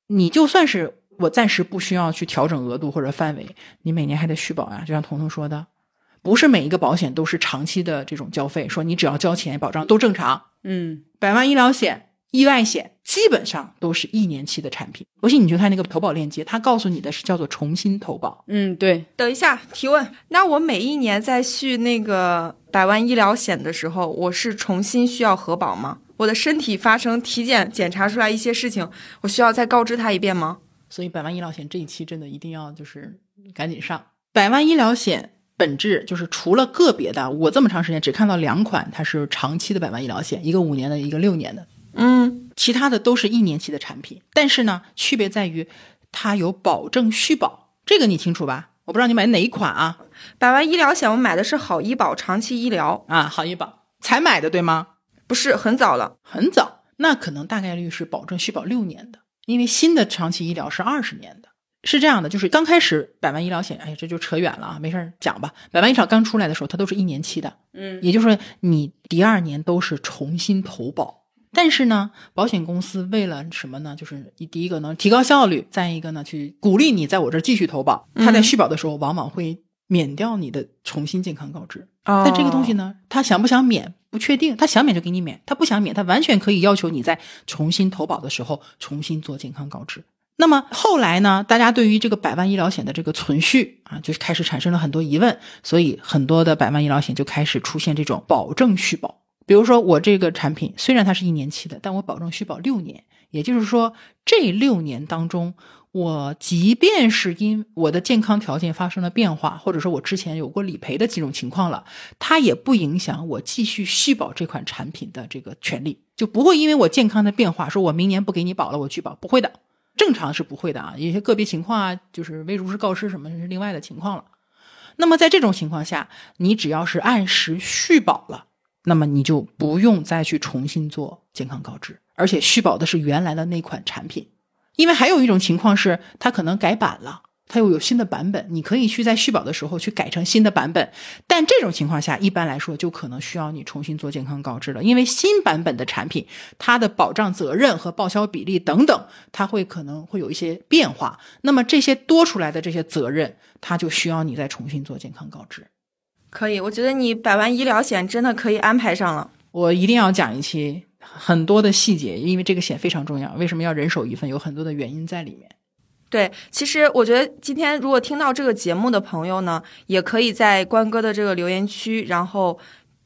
你就算是我暂时不需要去调整额度或者范围，你每年还得续保呀。就像彤彤说的，不是每一个保险都是长期的这种交费，说你只要交钱保障都正常。嗯百万医疗险、意外险基本上都是一年期的产品。不信你去看那个投保链接，它告诉你的是叫做重新投保。嗯，对，等一下，提问。那我每一年在续那个百万医疗险的时候，我是重新需要核保吗？我的身体发生体检检查出来一些事情，我需要再告知他一遍吗？所以百万医疗险这一期真的一定要就是赶紧上。百万医疗险本质就是除了个别的，我这么长时间只看到两款，它是长期的百万医疗险，一个五年的，一个六年的，嗯，其他的都是一年期的产品。但是呢，区别在于它有保证续保，这个你清楚吧？我不知道你买哪一款啊？百万医疗险我买的是好医保长期医疗，啊，好医保才买的对吗？不是很早了。很早，那可能大概率是保证续保六年的，因为新的长期医疗是二十年的。是这样的，就是刚开始百万医疗险，哎，这就扯远了啊，没事儿讲吧。百万医疗刚出来的时候，它都是一年期的，嗯也就是说你第二年都是重新投保。但是呢，保险公司为了什么呢？就是一第一个呢提高效率，再一个呢去鼓励你在我这儿继续投保。他在续保的时候，往往会免掉你的重新健康告知。哦但这个东西呢，他想不想免不确定，他想免就给你免，他不想免，他完全可以要求你在重新投保的时候重新做健康告知。那么后来呢，大家对于这个百万医疗险的这个存续啊，就开始产生了很多疑问，所以很多的百万医疗险就开始出现这种保证续保。比如说我这个产品虽然它是一年期的，但我保证续保六年，也就是说这六年当中，我即便是因我的健康条件发生了变化，或者说我之前有过理赔的几种情况了，它也不影响我继续续保这款产品的这个权利，就不会因为我健康的变化，说我明年不给你保了，我拒保，不会的，正常是不会的啊，有些个别情况啊，就是未如实告知什么是另外的情况了。那么在这种情况下，你只要是按时续保了，那么你就不用再去重新做健康告知，而且续保的是原来的那款产品。因为还有一种情况是，它可能改版了，它又有新的版本，你可以去在续保的时候去改成新的版本。但这种情况下，一般来说就可能需要你重新做健康告知了，因为新版本的产品，它的保障责任和报销比例等等，它会可能会有一些变化。那么这些多出来的这些责任，它就需要你再重新做健康告知。可以，我觉得你百万医疗险真的可以安排上了。我一定要讲一期很多的细节，因为这个险非常重要。为什么要人手一份？有很多的原因在里面。对，其实我觉得今天如果听到这个节目的朋友呢，也可以在关哥的这个留言区，然后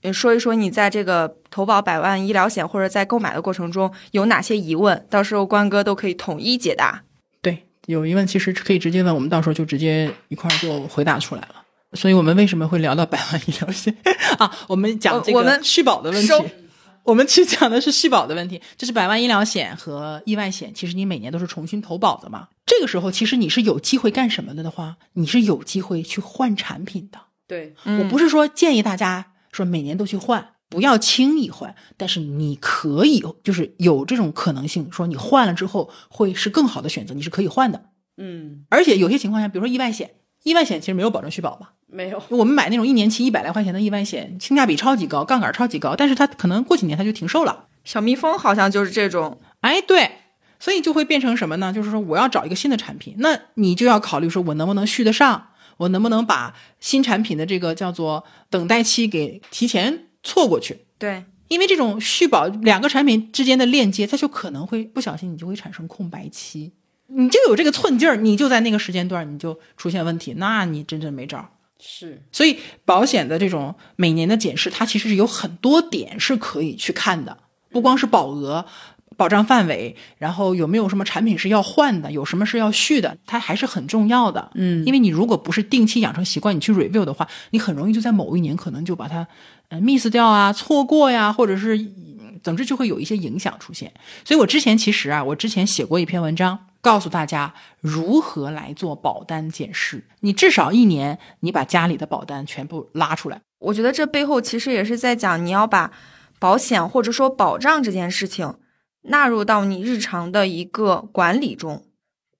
呃说一说你在这个投保百万医疗险或者在购买的过程中有哪些疑问，到时候关哥都可以统一解答。对，有疑问其实可以直接问，我们到时候就直接一块儿就回答出来了。所以我们为什么会聊到百万医疗险 啊？我们讲这我我们个续保的问题。我们其实讲的是续保的问题，就是百万医疗险和意外险，其实你每年都是重新投保的嘛。这个时候，其实你是有机会干什么的的话，你是有机会去换产品的。对，嗯我不是说建议大家说每年都去换，不要轻易换，但是你可以就是有这种可能性，说你换了之后会是更好的选择，你是可以换的。嗯，而且有些情况下，比如说意外险，意外险其实没有保证续保吧？没有，我们买那种一年期一百来块钱的意外险，性价比超级高，杠杆超级高，但是它可能过几年它就停售了。小蜜蜂好像就是这种，哎，对，所以就会变成什么呢？就是说我要找一个新的产品，那你就要考虑说我能不能续得上，我能不能把新产品的这个叫做等待期给提前错过去。对，因为这种续保两个产品之间的链接，它就可能会不小心你就会产生空白期，你就有这个寸劲儿，你就在那个时间段你就出现问题，那你真真没招儿。是，所以保险的这种每年的检视，它其实是有很多点是可以去看的，不光是保额、保障范围，然后有没有什么产品是要换的，有什么是要续的，它还是很重要的。嗯因为你如果不是定期养成习惯，你去 review 的话，你很容易就在某一年可能就把它呃 miss 掉啊、错过呀，或者是嗯总之就会有一些影响出现。所以我之前其实啊，我之前写过一篇文章。告诉大家如何来做保单检视，你至少一年，你把家里的保单全部拉出来。我觉得这背后其实也是在讲你要把保险或者说保障这件事情纳入到你日常的一个管理中，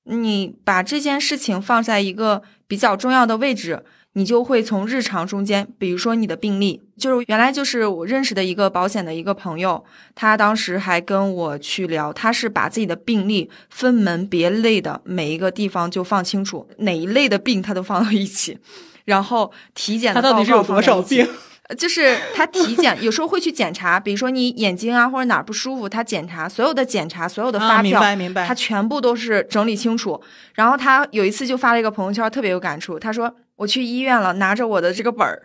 你把这件事情放在一个比较重要的位置，你就会从日常中间，比如说你的病例，就是原来就是我认识的一个保险的一个朋友，他当时还跟我去聊，他是把自己的病例分门别类的每一个地方就放清楚，哪一类的病他都放到一起，然后体检的他到底是有多少病？就是他体检有时候会去检查，比如说你眼睛啊或者哪儿不舒服，他检查所有的检查所有的发票，明白明白，他全部都是整理清楚。然后他有一次就发了一个朋友圈，特别有感触，他说。我去医院了，拿着我的这个本儿，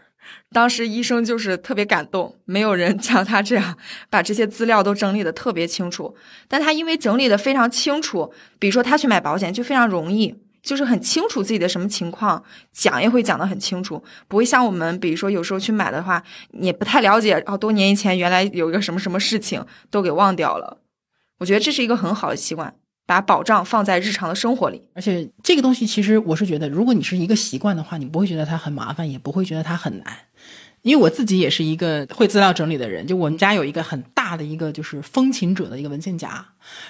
当时医生就是特别感动，没有人 像他这样把这些资料都整理的特别清楚。但他因为整理的非常清楚，比如说他去买保险就非常容易，就是很清楚自己的什么情况，讲也会讲得很清楚，不会像我们，比如说有时候去买的话，也不太了解，哦，多年以前原来有一个什么什么事情都给忘掉了。我觉得这是一个很好的习惯。把保障放在日常的生活里，而且这个东西其实我是觉得，如果你是一个习惯的话，你不会觉得它很麻烦，也不会觉得它很难。因为我自己也是一个会资料整理的人，就我们家有一个很大的一个就是风琴者的一个文件夹，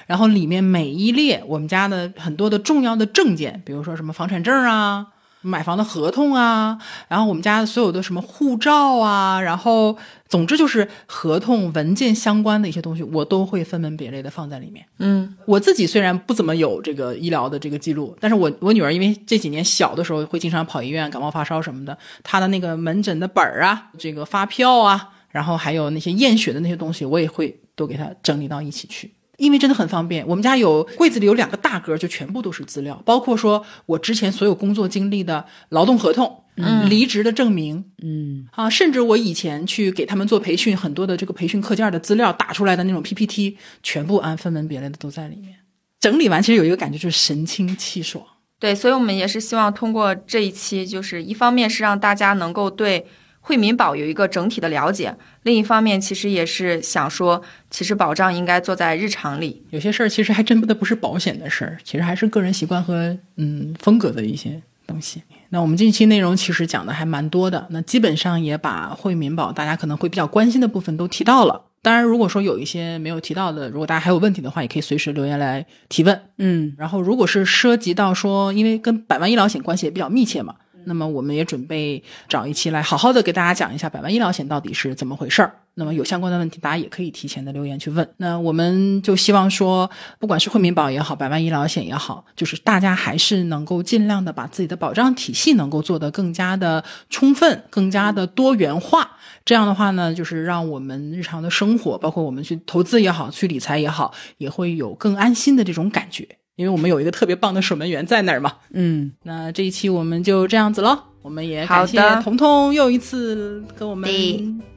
然后里面每一列我们家的很多的重要的证件，比如说什么房产证啊。买房的合同啊，然后我们家所有的什么护照啊，然后总之就是合同文件相关的一些东西，我都会分门别类的放在里面。嗯，我自己虽然不怎么有这个医疗的这个记录，但是我我女儿因为这几年小的时候会经常跑医院感冒发烧什么的，她的那个门诊的本儿啊，这个发票啊，然后还有那些验血的那些东西，我也会都给她整理到一起去。因为真的很方便，我们家有柜子里有两个大格，就全部都是资料，包括说我之前所有工作经历的劳动合同、嗯，离职的证明，嗯啊，甚至我以前去给他们做培训，很多的这个培训课件的资料打出来的那种 PPT，全部按分门别类的都在里面。整理完，其实有一个感觉就是神清气爽。对，所以我们也是希望通过这一期，就是一方面是让大家能够对。惠民保有一个整体的了解，另一方面其实也是想说，其实保障应该做在日常里。有些事儿其实还真不得不是保险的事儿，其实还是个人习惯和嗯风格的一些东西。那我们近期内容其实讲的还蛮多的，那基本上也把惠民保大家可能会比较关心的部分都提到了。当然，如果说有一些没有提到的，如果大家还有问题的话，也可以随时留言来提问。嗯，然后如果是涉及到说，因为跟百万医疗险关系也比较密切嘛。那么我们也准备找一期来好好的给大家讲一下百万医疗险到底是怎么回事儿。那么有相关的问题，大家也可以提前的留言去问。那我们就希望说，不管是惠民保也好，百万医疗险也好，就是大家还是能够尽量的把自己的保障体系能够做得更加的充分、更加的多元化。这样的话呢，就是让我们日常的生活，包括我们去投资也好，去理财也好，也会有更安心的这种感觉。因为我们有一个特别棒的守门员在那儿嘛，嗯，那这一期我们就这样子喽。我们也感谢彤彤又一次跟我们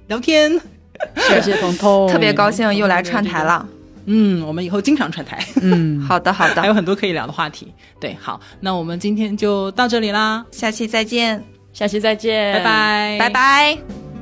聊天，谢谢彤彤，特别高兴又来串台了。嗯，我们以后经常串台。嗯，好的好的，还有很多可以聊的话题。对，好，那我们今天就到这里啦，下期再见，下期再见，拜拜，拜拜。